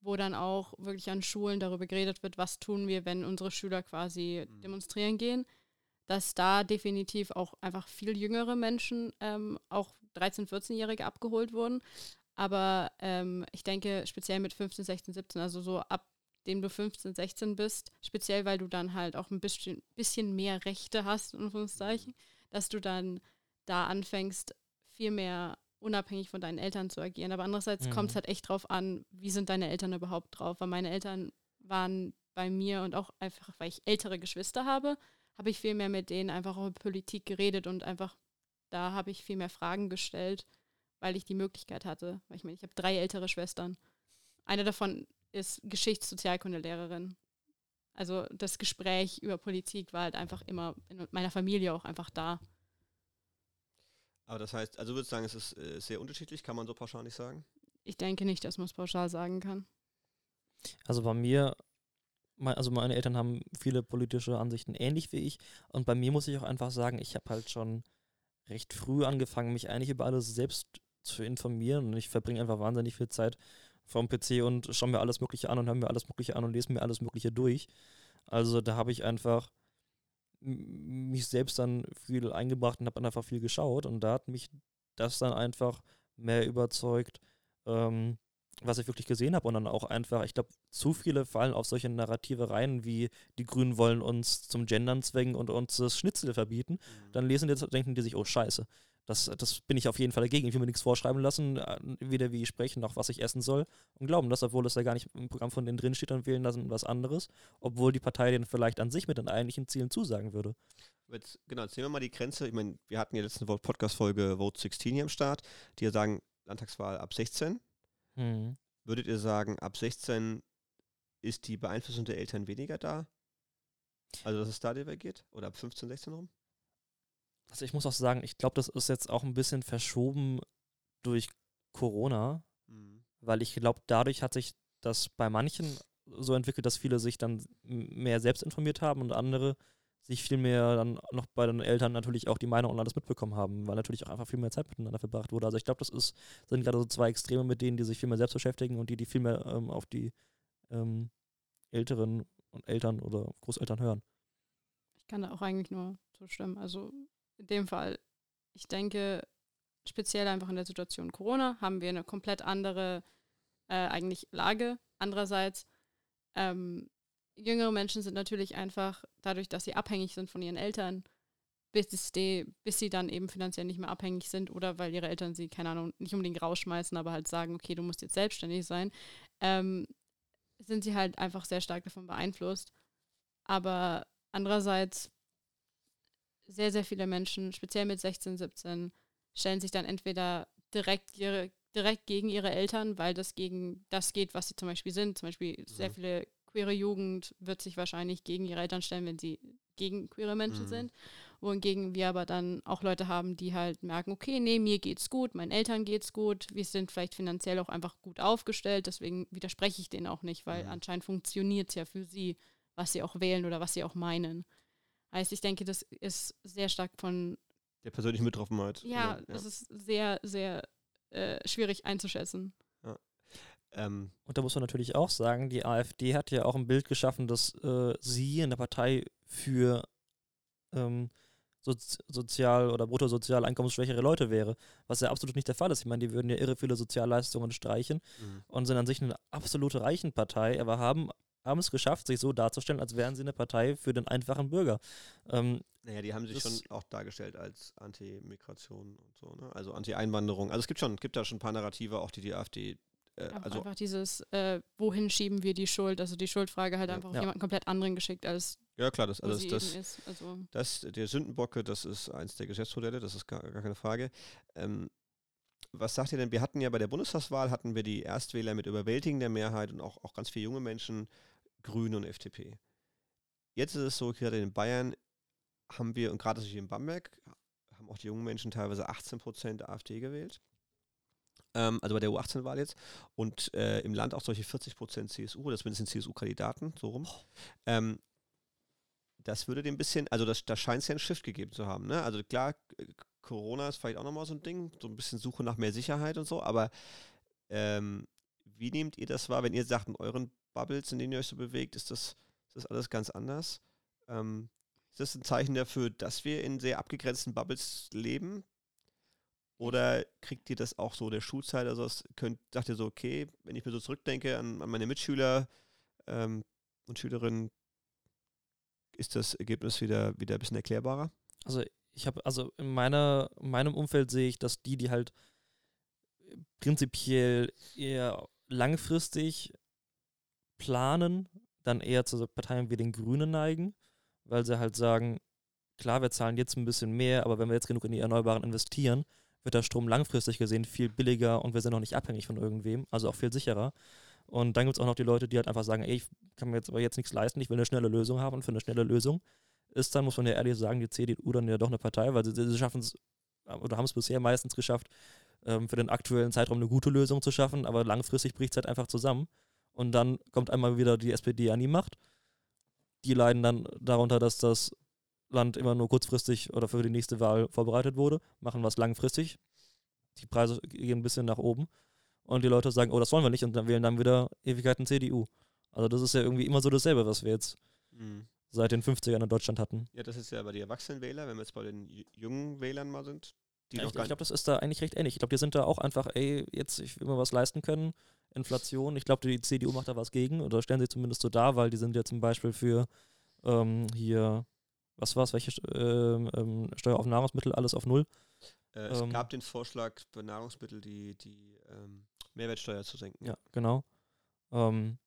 wo dann auch wirklich an Schulen darüber geredet wird, was tun wir, wenn unsere Schüler quasi Mhm. demonstrieren gehen, dass da definitiv auch einfach viel jüngere Menschen, ähm, auch 13-, 14-Jährige abgeholt wurden. Aber ähm, ich denke, speziell mit 15, 16, 17, also so ab dem du 15, 16 bist, speziell weil du dann halt auch ein bisschen, bisschen mehr Rechte hast, in Anführungszeichen, dass du dann da anfängst, viel mehr unabhängig von deinen Eltern zu agieren. Aber andererseits Mhm. kommt es halt echt drauf an, wie sind deine Eltern überhaupt drauf. Weil meine Eltern waren bei mir und auch einfach, weil ich ältere Geschwister habe, habe ich viel mehr mit denen einfach über Politik geredet und einfach, da habe ich viel mehr Fragen gestellt, weil ich die Möglichkeit hatte. Weil ich meine, ich habe drei ältere Schwestern. Eine davon ist Geschichtssozialkundelehrerin. Also das Gespräch über Politik war halt einfach immer in meiner Familie auch einfach da. Aber das heißt, also würdest du sagen, es ist äh, sehr unterschiedlich, kann man so pauschal nicht sagen? Ich denke nicht, dass man es pauschal sagen kann. Also bei mir, mein, also meine Eltern haben viele politische Ansichten ähnlich wie ich. Und bei mir muss ich auch einfach sagen, ich habe halt schon recht früh angefangen, mich eigentlich über alles selbst zu informieren. Und ich verbringe einfach wahnsinnig viel Zeit vorm PC und schaue mir alles Mögliche an und höre mir alles Mögliche an und lese mir alles Mögliche durch. Also da habe ich einfach mich selbst dann viel eingebracht und habe einfach viel geschaut. Und da hat mich das dann einfach mehr überzeugt, ähm, was ich wirklich gesehen habe und dann auch einfach, ich glaube, zu viele fallen auf solche Narrative rein, wie die Grünen wollen uns zum Gendern zwängen und uns das Schnitzel verbieten. Dann lesen die denken die sich, oh Scheiße, das, das bin ich auf jeden Fall dagegen. Ich will mir nichts vorschreiben lassen, äh, weder wie ich spreche noch was ich essen soll und glauben das, obwohl es ja gar nicht im Programm von denen drin steht und wählen lassen was anderes, obwohl die Partei denen vielleicht an sich mit den eigentlichen Zielen zusagen würde. Jetzt, genau, jetzt nehmen wir mal die Grenze. Ich meine, wir hatten ja letzte Podcast-Folge Vote 16 hier am Start, die ja sagen, Landtagswahl ab 16. Hm. Würdet ihr sagen, ab 16 ist die Beeinflussung der Eltern weniger da? Also, dass es da divergiert? Oder ab 15, 16 rum? Also ich muss auch sagen, ich glaube, das ist jetzt auch ein bisschen verschoben durch Corona, Mhm. weil ich glaube, dadurch hat sich das bei manchen so entwickelt, dass viele sich dann mehr selbst informiert haben und andere sich viel mehr dann noch bei den Eltern natürlich auch die Meinung und alles mitbekommen haben, weil natürlich auch einfach viel mehr Zeit miteinander verbracht wurde. Also ich glaube, das ist, sind gerade so zwei Extreme mit denen, die sich viel mehr selbst beschäftigen und die, die viel mehr ähm, auf die ähm, Älteren und Eltern oder Großeltern hören. Ich kann da auch eigentlich nur zustimmen. Also in dem Fall, ich denke, speziell einfach in der Situation Corona haben wir eine komplett andere äh, eigentlich Lage. Andererseits ähm, jüngere Menschen sind natürlich einfach dadurch, dass sie abhängig sind von ihren Eltern, bis, die, bis sie dann eben finanziell nicht mehr abhängig sind oder weil ihre Eltern sie, keine Ahnung, nicht unbedingt rausschmeißen, aber halt sagen, okay, du musst jetzt selbstständig sein, ähm, sind sie halt einfach sehr stark davon beeinflusst. Aber andererseits, sehr, sehr viele Menschen, speziell mit 16, 17, stellen sich dann entweder direkt ihre direkt gegen ihre Eltern, weil das gegen das geht, was sie zum Beispiel sind. Zum Beispiel sehr mhm. viele queere Jugend wird sich wahrscheinlich gegen ihre Eltern stellen, wenn sie gegen queere Menschen mhm. sind. Wohingegen wir aber dann auch Leute haben, die halt merken, okay, nee, mir geht's gut, meinen Eltern geht's gut, wir sind vielleicht finanziell auch einfach gut aufgestellt, deswegen widerspreche ich denen auch nicht, weil mhm. anscheinend funktioniert es ja für sie, was sie auch wählen oder was sie auch meinen. Heißt, ich denke, das ist sehr stark von der persönlichen Betroffenheit. Ja, ja, das ist sehr, sehr äh, schwierig einzuschätzen. Ähm, und da muss man natürlich auch sagen, die AfD hat ja auch ein Bild geschaffen, dass äh, sie in der Partei für ähm, so, sozial- oder bruttosozial einkommensschwächere Leute wäre, was ja absolut nicht der Fall ist. Ich meine, die würden ja irre viele Sozialleistungen streichen mhm. und sind an sich eine absolute Reichenpartei, aber haben haben es geschafft, sich so darzustellen, als wären sie eine Partei für den einfachen Bürger. Ähm, naja, die haben sich schon auch dargestellt als Anti-Migration und so, ne? also Anti-Einwanderung. Also es gibt schon, gibt da schon ein paar Narrative, auch die die AfD äh, also einfach dieses, äh, wohin schieben wir die Schuld? Also die Schuldfrage halt ja, einfach auf ja. jemanden komplett anderen geschickt als. Ja, klar, das, also das, das, also das, der Sündenbocke, das ist eins der Geschäftsmodelle, das ist gar, gar keine Frage. Ähm, was sagt ihr denn? Wir hatten ja bei der Bundestagswahl hatten wir die Erstwähler mit überwältigender Mehrheit und auch, auch ganz viele junge Menschen, Grüne und FDP. Jetzt ist es so, gerade in Bayern haben wir, und gerade hier in Bamberg, haben auch die jungen Menschen teilweise 18 Prozent AfD gewählt ähm, also bei der U18-Wahl jetzt, und äh, im Land auch solche 40 Prozent CSU, das sind CSU-Kandidaten, so rum. Ähm, das würde dem bisschen, also das, da scheint es ja einen Shift gegeben zu haben. Ne? Also klar, Corona ist vielleicht auch nochmal so ein Ding, so ein bisschen Suche nach mehr Sicherheit und so, aber ähm, wie nehmt ihr das wahr, wenn ihr sagt, in euren Bubbles, in denen ihr euch so bewegt, ist das, ist das alles ganz anders? Ähm, ist das ein Zeichen dafür, dass wir in sehr abgegrenzten Bubbles leben? Oder kriegt ihr das auch so der Schulzeit? Also könnt, sagt ihr so, okay, wenn ich mir so zurückdenke an, an meine Mitschüler ähm, und Schülerinnen, ist das Ergebnis wieder, wieder ein bisschen erklärbarer? Also ich habe, also in meiner, in meinem Umfeld sehe ich, dass die, die halt prinzipiell eher langfristig planen, dann eher zu Parteien wie den Grünen neigen, weil sie halt sagen, klar, wir zahlen jetzt ein bisschen mehr, aber wenn wir jetzt genug in die Erneuerbaren investieren, wird der Strom langfristig gesehen viel billiger und wir sind noch nicht abhängig von irgendwem, also auch viel sicherer. Und dann gibt es auch noch die Leute, die halt einfach sagen, ey, ich kann mir jetzt aber jetzt nichts leisten, ich will eine schnelle Lösung haben und für eine schnelle Lösung ist dann, muss man ja ehrlich sagen, die CDU dann ja doch eine Partei, weil sie, sie schaffen es, oder haben es bisher meistens geschafft, ähm, für den aktuellen Zeitraum eine gute Lösung zu schaffen, aber langfristig bricht es halt einfach zusammen. Und dann kommt einmal wieder die SPD an die Macht. Die leiden dann darunter, dass das Land immer nur kurzfristig oder für die nächste Wahl vorbereitet wurde, machen was langfristig. Die Preise gehen ein bisschen nach oben. Und die Leute sagen, oh, das wollen wir nicht und dann wählen dann wieder Ewigkeiten CDU. Also das ist ja irgendwie immer so dasselbe, was wir jetzt mhm. seit den 50ern in Deutschland hatten. Ja, das ist ja bei den Erwachsenenwählern, wenn wir jetzt bei den jungen Wählern mal sind. Die ja, ich, ich glaube, das ist da eigentlich recht ähnlich. Ich glaube, die sind da auch einfach, ey, jetzt, ich will mir was leisten können. Inflation, ich glaube, die CDU macht da was gegen oder stellen sie zumindest so dar, weil die sind ja zum Beispiel für ähm, hier was war es, welche ähm, ähm, Steuer auf Nahrungsmittel, alles auf Null. Äh, es ähm, gab den Vorschlag, für Nahrungsmittel die, die ähm, Mehrwertsteuer zu senken. Ja, genau. Ähm,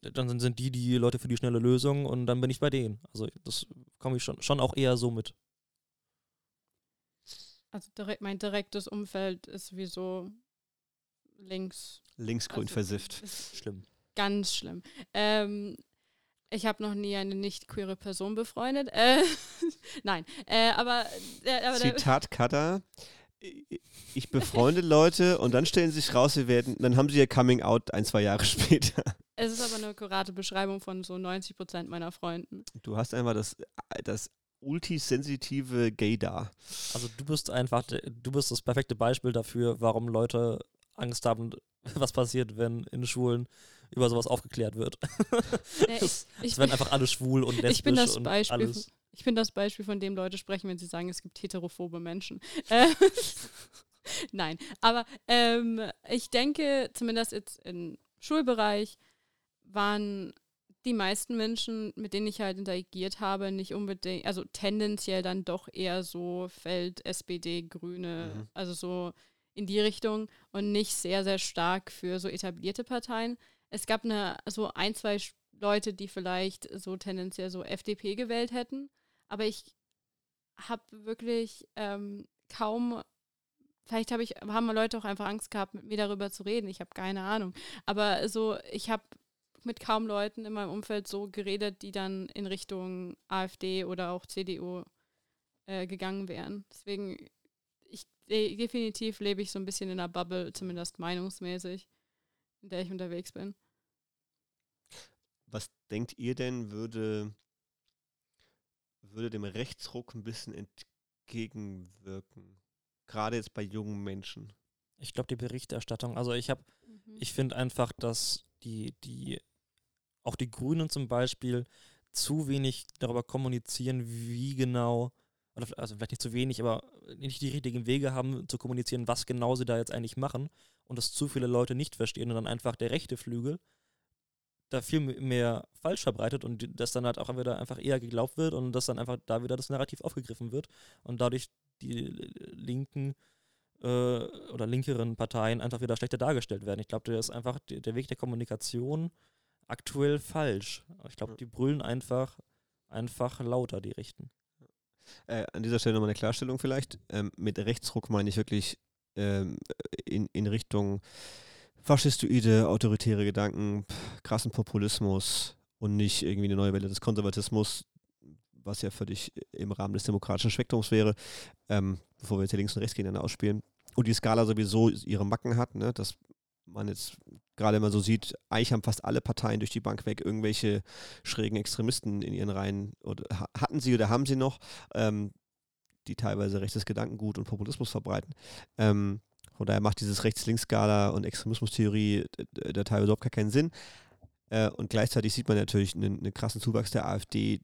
dann sind, sind die die Leute für die schnelle Lösung und dann bin ich bei denen. Also das komme ich schon, schon auch eher so mit. Also direkt, mein direktes Umfeld ist sowieso links. Linksgrün also versifft. Schlimm. Ganz schlimm. Ähm, ich habe noch nie eine nicht queere Person befreundet. Äh, [laughs] nein, äh, aber, äh, aber Zitat [laughs] Cutter. Ich befreunde Leute und dann stellen sie sich raus, sie werden, dann haben sie ihr Coming Out ein, zwei Jahre [laughs] später. Es ist aber eine akkurate Beschreibung von so 90 Prozent meiner Freunden. Du hast einfach das, das ultisensitive Gaydar. Also du bist einfach, du bist das perfekte Beispiel dafür, warum Leute Angst haben, [laughs] was passiert, wenn in Schulen über sowas aufgeklärt wird. [laughs] Nee, [laughs] es ich, werden einfach alle schwul und lesbisch ich bin das und Beispiel. alles. Ich bin das Beispiel, von dem Leute sprechen, wenn sie sagen, es gibt heterophobe Menschen. Äh, Nein, aber ähm, ich denke, zumindest jetzt im Schulbereich waren die meisten Menschen, mit denen ich halt interagiert habe, nicht unbedingt, also tendenziell dann doch eher so Feld, SPD, Grüne, Mhm. also so in die Richtung und nicht sehr, sehr stark für so etablierte Parteien. Es gab eine, so ein, zwei Leute, die vielleicht so tendenziell so FDP gewählt hätten, aber ich habe wirklich ähm, kaum, vielleicht habe ich, haben Leute auch einfach Angst gehabt, mit mir darüber zu reden. Ich habe keine Ahnung. Aber so, ich habe mit kaum Leuten in meinem Umfeld so geredet, die dann in Richtung AfD oder auch CDU äh, gegangen wären. Deswegen, de definitiv lebe ich so ein bisschen in einer Bubble, zumindest meinungsmäßig, in der ich unterwegs bin. Was denkt ihr denn, würde, würde dem Rechtsruck ein bisschen entgegenwirken? Gerade jetzt bei jungen Menschen. Ich glaube, die Berichterstattung, also ich habe Mhm. Ich finde einfach, dass die, die, auch die Grünen zum Beispiel zu wenig darüber kommunizieren, wie genau, oder also vielleicht nicht zu wenig, aber nicht die richtigen Wege haben zu kommunizieren, was genau sie da jetzt eigentlich machen und das zu viele Leute nicht verstehen und dann einfach der rechte Flügel da viel mehr falsch verbreitet und das dann halt auch wieder einfach eher geglaubt wird und dass dann einfach da wieder das Narrativ aufgegriffen wird und dadurch die linken äh, oder linkeren Parteien einfach wieder schlechter dargestellt werden. Ich glaube, der ist einfach der Weg der Kommunikation aktuell falsch. Ich glaube, die brüllen einfach, einfach lauter, die Richten. Äh, an dieser Stelle nochmal eine Klarstellung vielleicht. Ähm, mit Rechtsruck meine ich wirklich ähm, in, in Richtung faschistoide, autoritäre Gedanken, krassen Populismus und nicht irgendwie eine neue Welle des Konservatismus, was ja völlig im Rahmen des demokratischen Spektrums wäre, ähm, bevor wir jetzt hier links und rechts gegeneinander ausspielen. Und die Skala sowieso ihre Macken hat, ne, dass man jetzt gerade immer so sieht, eigentlich haben fast alle Parteien durch die Bank weg irgendwelche schrägen Extremisten in ihren Reihen oder ha- hatten sie oder haben sie noch, ähm, die teilweise rechtes Gedankengut und Populismus verbreiten. Ähm, von daher macht dieses Rechts-Links-Skala und Extremismustheorie d- d- da teilweise überhaupt gar keinen Sinn. Äh, und gleichzeitig sieht man natürlich einen, einen krassen Zuwachs der AfD,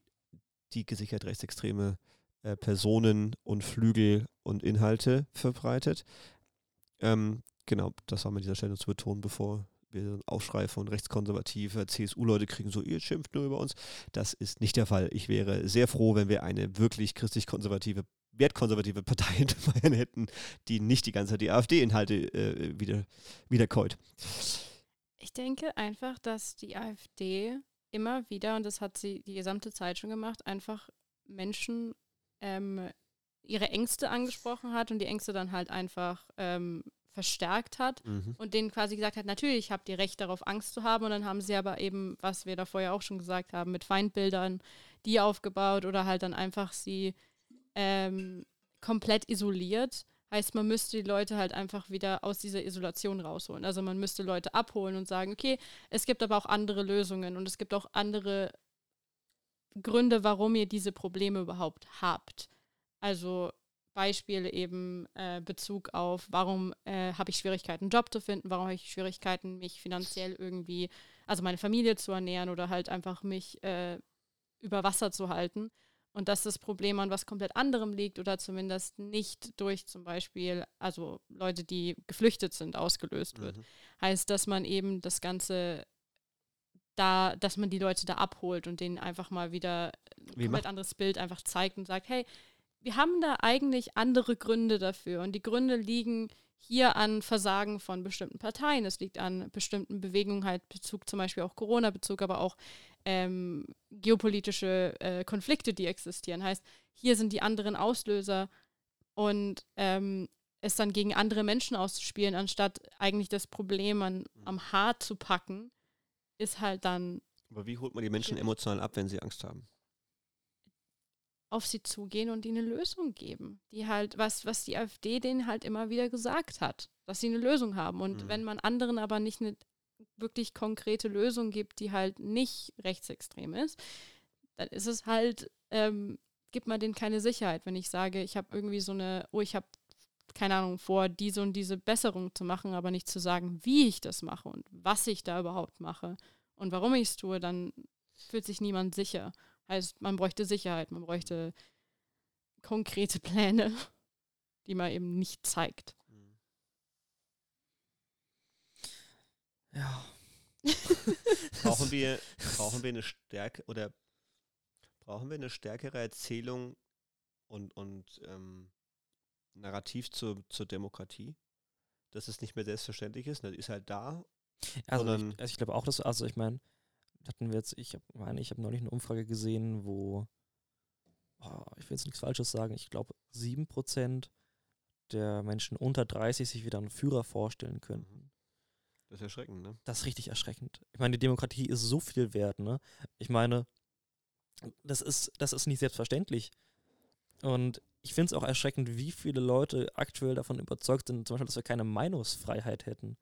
die gesichert rechtsextreme äh, Personen und Flügel und Inhalte verbreitet. Ähm, genau, das haben wir an dieser Stelle zu betonen, bevor wir einen Aufschrei von rechtskonservative CSU-Leute kriegen, so ihr schimpft nur über uns. Das ist nicht der Fall. Ich wäre sehr froh, wenn wir eine wirklich christlich-konservative, wertkonservative Partei [laughs] in Bayern hätten, die nicht die ganze Zeit die AfD-Inhalte äh, wieder, wiederkäut. Ich denke einfach, dass die AfD immer wieder, und das hat sie die gesamte Zeit schon gemacht, einfach Menschen ähm, ihre Ängste angesprochen hat und die Ängste dann halt einfach ähm, verstärkt hat Mhm. und denen quasi gesagt hat, natürlich habt ihr Recht darauf, Angst zu haben. Und dann haben sie aber eben, was wir da vorher auch schon gesagt haben, mit Feindbildern die aufgebaut oder halt dann einfach sie ähm, komplett isoliert. Heißt, man müsste die Leute halt einfach wieder aus dieser Isolation rausholen. Also man müsste Leute abholen und sagen, okay, es gibt aber auch andere Lösungen und es gibt auch andere Gründe, warum ihr diese Probleme überhaupt habt. Also Beispiel eben äh, Bezug auf, warum äh, habe ich Schwierigkeiten, einen Job zu finden, warum habe ich Schwierigkeiten, mich finanziell irgendwie, also meine Familie zu ernähren oder halt einfach mich äh, über Wasser zu halten. Und dass das Problem an was komplett anderem liegt oder zumindest nicht durch zum Beispiel, also Leute, die geflüchtet sind, ausgelöst wird. Mhm. Heißt, dass man eben das Ganze da, dass man die Leute da abholt und denen einfach mal wieder ein Wie komplett anderes Bild einfach zeigt und sagt, hey, wir haben da eigentlich andere Gründe dafür. Und die Gründe liegen hier an Versagen von bestimmten Parteien. Es liegt an bestimmten Bewegungen, halt Bezug zum Beispiel auch Corona-Bezug, aber auch ähm, geopolitische äh, Konflikte, die existieren. Heißt, hier sind die anderen Auslöser und ähm, es dann gegen andere Menschen auszuspielen, anstatt eigentlich das Problem an, am Haar zu packen, ist halt dann Aber wie holt man die Menschen emotional ab, wenn sie Angst haben? Auf sie zugehen und ihnen eine Lösung geben. Die halt, was, was die AfD denen halt immer wieder gesagt hat, dass sie eine Lösung haben. Und Mhm. wenn man anderen aber nicht eine wirklich konkrete Lösung gibt, die halt nicht rechtsextrem ist, dann ist es halt ähm, gibt man denen keine Sicherheit, wenn ich sage, ich habe irgendwie so eine, oh, ich habe keine Ahnung, vor, diese und diese Besserung zu machen, aber nicht zu sagen, wie ich das mache und was ich da überhaupt mache und warum ich es tue, dann fühlt sich niemand sicher. Heißt, man bräuchte Sicherheit, man bräuchte konkrete Pläne, [laughs] die man eben nicht zeigt. Ja. [laughs] brauchen wir, brauchen wir eine Stärke oder brauchen wir eine stärkere Erzählung und, und ähm, Narrativ zur, zur Demokratie? Dass es nicht mehr selbstverständlich ist, das ist halt da. Also ich, also ich glaube auch, dass, also ich meine, hatten wir jetzt, ich meine, ich habe neulich eine Umfrage gesehen, wo, oh, ich will jetzt nichts Falsches sagen, ich glaube 7% der Menschen unter 30 sich wieder einen Führer vorstellen könnten. Das ist erschreckend, ne? Das ist richtig erschreckend. Ich meine, die Demokratie ist so viel wert, ne? Ich meine, das ist, das ist nicht selbstverständlich. Und ich finde es auch erschreckend, wie viele Leute aktuell davon überzeugt sind, zum Beispiel, dass wir keine Meinungsfreiheit hätten.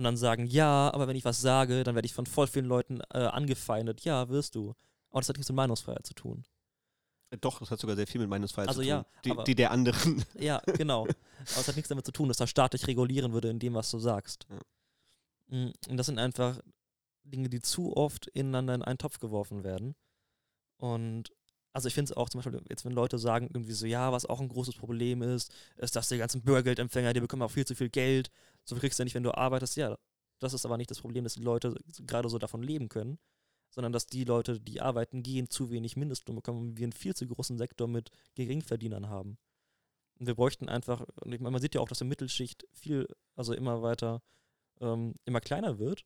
Und dann sagen, ja, aber wenn ich was sage, dann werde ich von voll vielen Leuten äh, angefeindet. Ja, wirst du. Aber das hat nichts mit Meinungsfreiheit zu tun. Äh, doch, das hat sogar sehr viel mit Meinungsfreiheit also zu tun. Ja, die, die, der anderen. [laughs] Ja, genau. aber es hat nichts damit zu tun, dass da staatlich regulieren würde in dem, was du sagst. Ja. Mm, und das sind einfach Dinge, die zu oft ineinander in einen Topf geworfen werden. Und also ich finde es auch zum Beispiel, jetzt wenn Leute sagen irgendwie so, ja, was auch ein großes Problem ist, ist, dass die ganzen Bürgergeldempfänger, die bekommen auch viel zu viel Geld, so viel kriegst du ja nicht, wenn du arbeitest. Ja, das ist aber nicht das Problem, dass die Leute gerade so davon leben können, sondern dass die Leute, die arbeiten gehen, zu wenig Mindestlohn bekommen und wir einen viel zu großen Sektor mit Geringverdienern haben. Und wir bräuchten einfach, und ich meine, man sieht ja auch, dass die Mittelschicht viel, also immer weiter, ähm, immer kleiner wird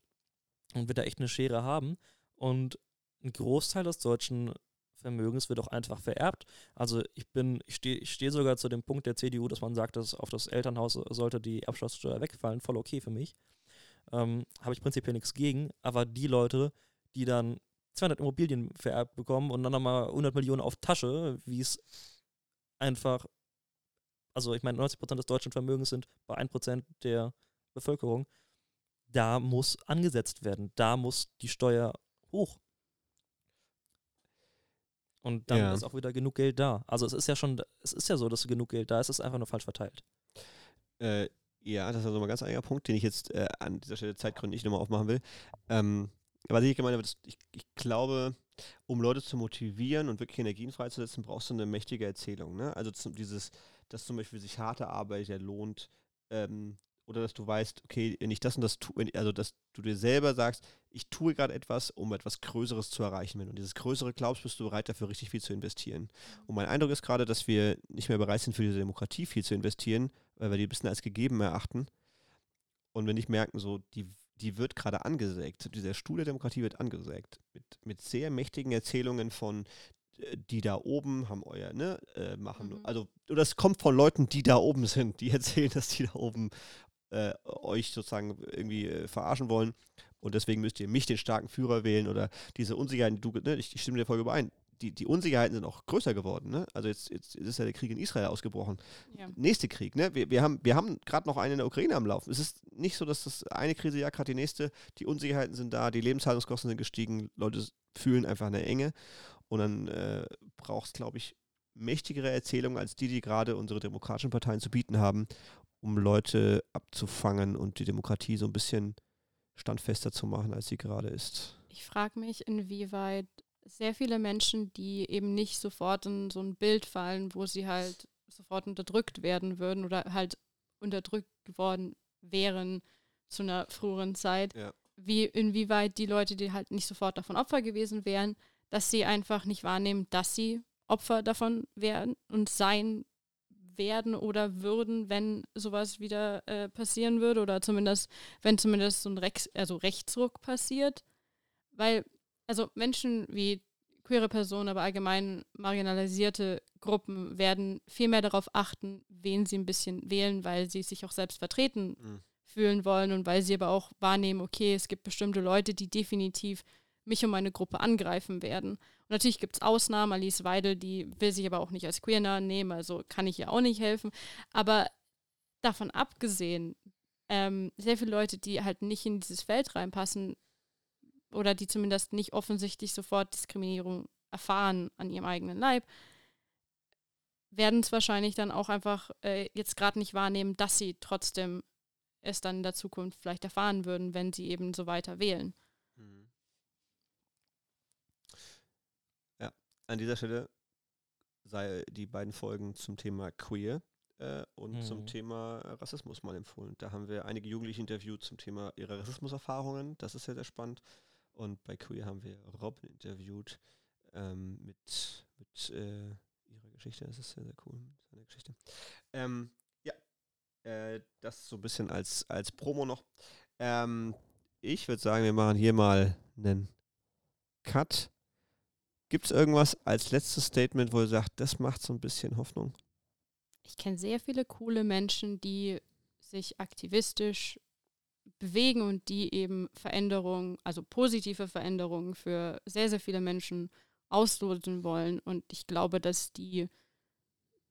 und wir da echt eine Schere haben. Und ein Großteil des deutschen Vermögens wird auch einfach vererbt. Also ich bin, ich stehe ich steh sogar zu dem Punkt der CDU, dass man sagt, dass auf das Elternhaus sollte die Erbschaftssteuer wegfallen, voll okay für mich. Ähm, Habe ich prinzipiell nichts gegen, aber die Leute, die dann 200 Immobilien vererbt bekommen und dann nochmal 100 Millionen auf Tasche, wie es einfach, also ich meine, 90% des deutschen Vermögens sind bei 1% der Bevölkerung, da muss angesetzt werden, da muss die Steuer hoch. Und dann ja. ist auch wieder genug Geld da. Also es ist ja schon, es ist ja so, dass genug Geld da ist, es ist einfach nur falsch verteilt. Äh, ja, das ist also mal ein ganz eigener Punkt, den ich jetzt äh, an dieser Stelle Zeitgründen nicht nochmal aufmachen will. Ähm, was ich gemeint habe, ich, ich, glaube, um Leute zu motivieren und wirklich Energien freizusetzen, brauchst du eine mächtige Erzählung. Ne? Also zum, dieses, dass zum Beispiel sich harte Arbeit ja lohnt, ähm, oder dass du weißt, okay, wenn ich das und das tue, also dass du dir selber sagst, ich tue gerade etwas, um etwas Größeres zu erreichen. Wenn du dieses Größere glaubst, bist du bereit, dafür richtig viel zu investieren. Und mein Eindruck ist gerade, dass wir nicht mehr bereit sind, für diese Demokratie viel zu investieren, weil wir die ein bisschen als gegeben erachten. Und wir nicht merken, so, die, die wird gerade angesägt. Dieser Stuhl der Demokratie wird angesägt. Mit, mit sehr mächtigen Erzählungen von, äh, die da oben haben euer, ne, äh, machen, mhm. also, es kommt von Leuten, die da oben sind, die [laughs] erzählen, dass die da oben äh, euch sozusagen irgendwie äh, verarschen wollen. Und deswegen müsst ihr mich den starken Führer wählen oder diese Unsicherheiten, du, ne, ich, ich stimme dir voll überein. Die, die Unsicherheiten sind auch größer geworden. Ne? Also jetzt, jetzt ist ja der Krieg in Israel ausgebrochen. Ja. Nächste Krieg. Ne? Wir, wir haben, wir haben gerade noch einen in der Ukraine am Laufen. Es ist nicht so, dass das eine Krise ja gerade die nächste. Die Unsicherheiten sind da, die Lebenshaltungskosten sind gestiegen, Leute fühlen einfach eine Enge. Und dann äh, braucht es, glaube ich, mächtigere Erzählungen als die, die gerade unsere demokratischen Parteien zu bieten haben, um Leute abzufangen und die Demokratie so ein bisschen standfester zu machen, als sie gerade ist. Ich frage mich, inwieweit sehr viele Menschen, die eben nicht sofort in so ein Bild fallen, wo sie halt sofort unterdrückt werden würden oder halt unterdrückt worden wären zu einer früheren Zeit, ja. wie inwieweit die Leute, die halt nicht sofort davon Opfer gewesen wären, dass sie einfach nicht wahrnehmen, dass sie Opfer davon werden und sein werden oder würden, wenn sowas wieder äh, passieren würde oder zumindest, wenn zumindest so ein Rex, also Rechtsruck passiert. Weil, also Menschen wie queere Personen, aber allgemein marginalisierte Gruppen werden viel mehr darauf achten, wen sie ein bisschen wählen, weil sie sich auch selbst vertreten mhm. fühlen wollen und weil sie aber auch wahrnehmen, okay, es gibt bestimmte Leute, die definitiv mich und meine Gruppe angreifen werden. Und natürlich gibt es Ausnahmen. Alice Weidel, die will sich aber auch nicht als queer nehmen, also kann ich ihr auch nicht helfen. Aber davon abgesehen, ähm, sehr viele Leute, die halt nicht in dieses Feld reinpassen oder die zumindest nicht offensichtlich sofort Diskriminierung erfahren an ihrem eigenen Leib, werden es wahrscheinlich dann auch einfach äh, jetzt gerade nicht wahrnehmen, dass sie trotzdem es dann in der Zukunft vielleicht erfahren würden, wenn sie eben so weiter wählen. Mhm. Ja, an dieser Stelle sei die beiden Folgen zum Thema Queer äh, und Mhm. zum Thema Rassismus mal empfohlen. Da haben wir einige Jugendliche interviewt zum Thema ihrer Rassismuserfahrungen. Das ist sehr, sehr spannend. Und bei Queer haben wir Robin interviewt ähm, mit, mit äh, ihrer Geschichte. Das ist sehr, sehr cool. Seine Geschichte. Ähm, ja, äh, das so ein bisschen als, als Promo noch. Ähm, ich würde sagen, wir machen hier mal einen Cut. Gibt es irgendwas als letztes Statement, wo ihr sagt, das macht so ein bisschen Hoffnung? Ich kenne sehr viele coole Menschen, die sich aktivistisch bewegen und die eben Veränderungen, also positive Veränderungen für sehr, sehr viele Menschen ausloten wollen. Und ich glaube, dass die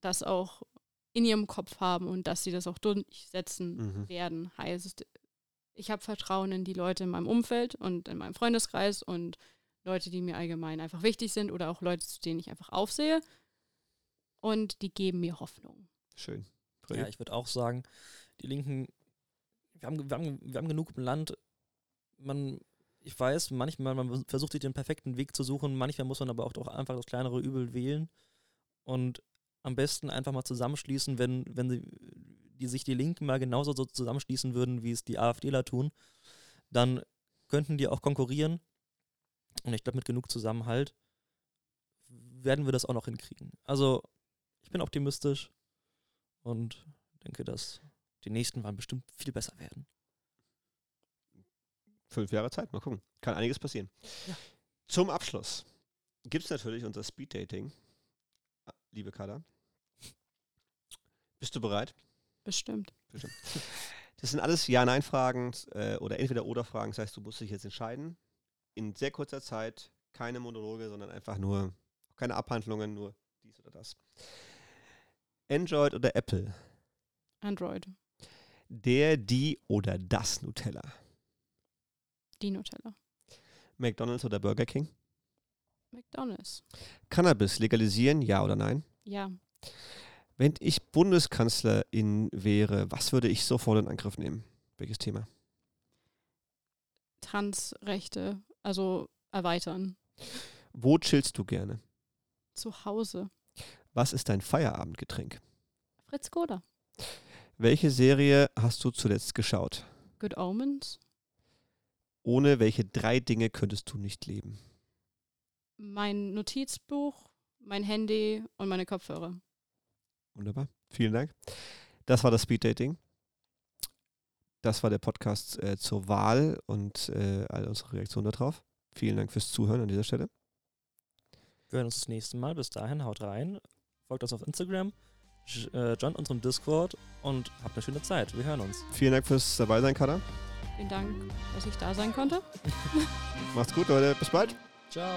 das auch in ihrem Kopf haben und dass sie das auch durchsetzen Mhm. werden. Heißt, ich habe Vertrauen in die Leute in meinem Umfeld und in meinem Freundeskreis und Leute, die mir allgemein einfach wichtig sind oder auch Leute, zu denen ich einfach aufsehe. Und die geben mir Hoffnung. Schön. Ja, ich würde auch sagen, die Linken, wir haben, wir, haben, wir haben genug im Land. Man, ich weiß, manchmal, man versucht sich den perfekten Weg zu suchen, manchmal muss man aber auch doch einfach das kleinere Übel wählen und am besten einfach mal zusammenschließen, wenn, wenn sie, die sich die Linken mal genauso so zusammenschließen würden, wie es die AfDler tun, dann könnten die auch konkurrieren. Und ich glaube, mit genug Zusammenhalt werden wir das auch noch hinkriegen. Also, ich bin optimistisch und denke, dass die nächsten Wahlen bestimmt viel besser werden. Fünf Jahre Zeit, mal gucken. Kann einiges passieren. Ja. Zum Abschluss gibt es natürlich unser Speed-Dating. Liebe Kada. Bist du bereit? Bestimmt. Bestimmt. Das sind alles Ja-Nein-Fragen äh, oder Entweder-Oder-Fragen. Das heißt, du musst dich jetzt entscheiden. In sehr kurzer Zeit keine Monologe, sondern einfach nur, keine Abhandlungen, nur dies oder das. Android oder Apple? Android. Der, die oder das Nutella? Die Nutella. McDonald's oder Burger King? McDonalds. Cannabis legalisieren, ja oder nein? Ja. Wenn ich Bundeskanzlerin wäre, was würde ich sofort in Angriff nehmen? Welches Thema? Transrechte, also erweitern. Wo chillst du gerne? Zu Hause. Was ist dein Feierabendgetränk? Fritz Koda. Welche Serie hast du zuletzt geschaut? Good Omens. Ohne welche drei Dinge könntest du nicht leben? Mein Notizbuch, mein Handy und meine Kopfhörer. Wunderbar. Vielen Dank. Das war das Speed Dating. Das war der Podcast äh, zur Wahl und äh, all unsere Reaktionen darauf. Vielen Dank fürs Zuhören an dieser Stelle. Wir hören uns das nächste Mal. Bis dahin, haut rein. Folgt uns auf Instagram, äh, joint unserem Discord und habt eine schöne Zeit. Wir hören uns. Vielen Dank fürs dabei sein, Kada. Vielen Dank, dass ich da sein konnte. [laughs] Macht's gut, Leute. Bis bald. Ciao.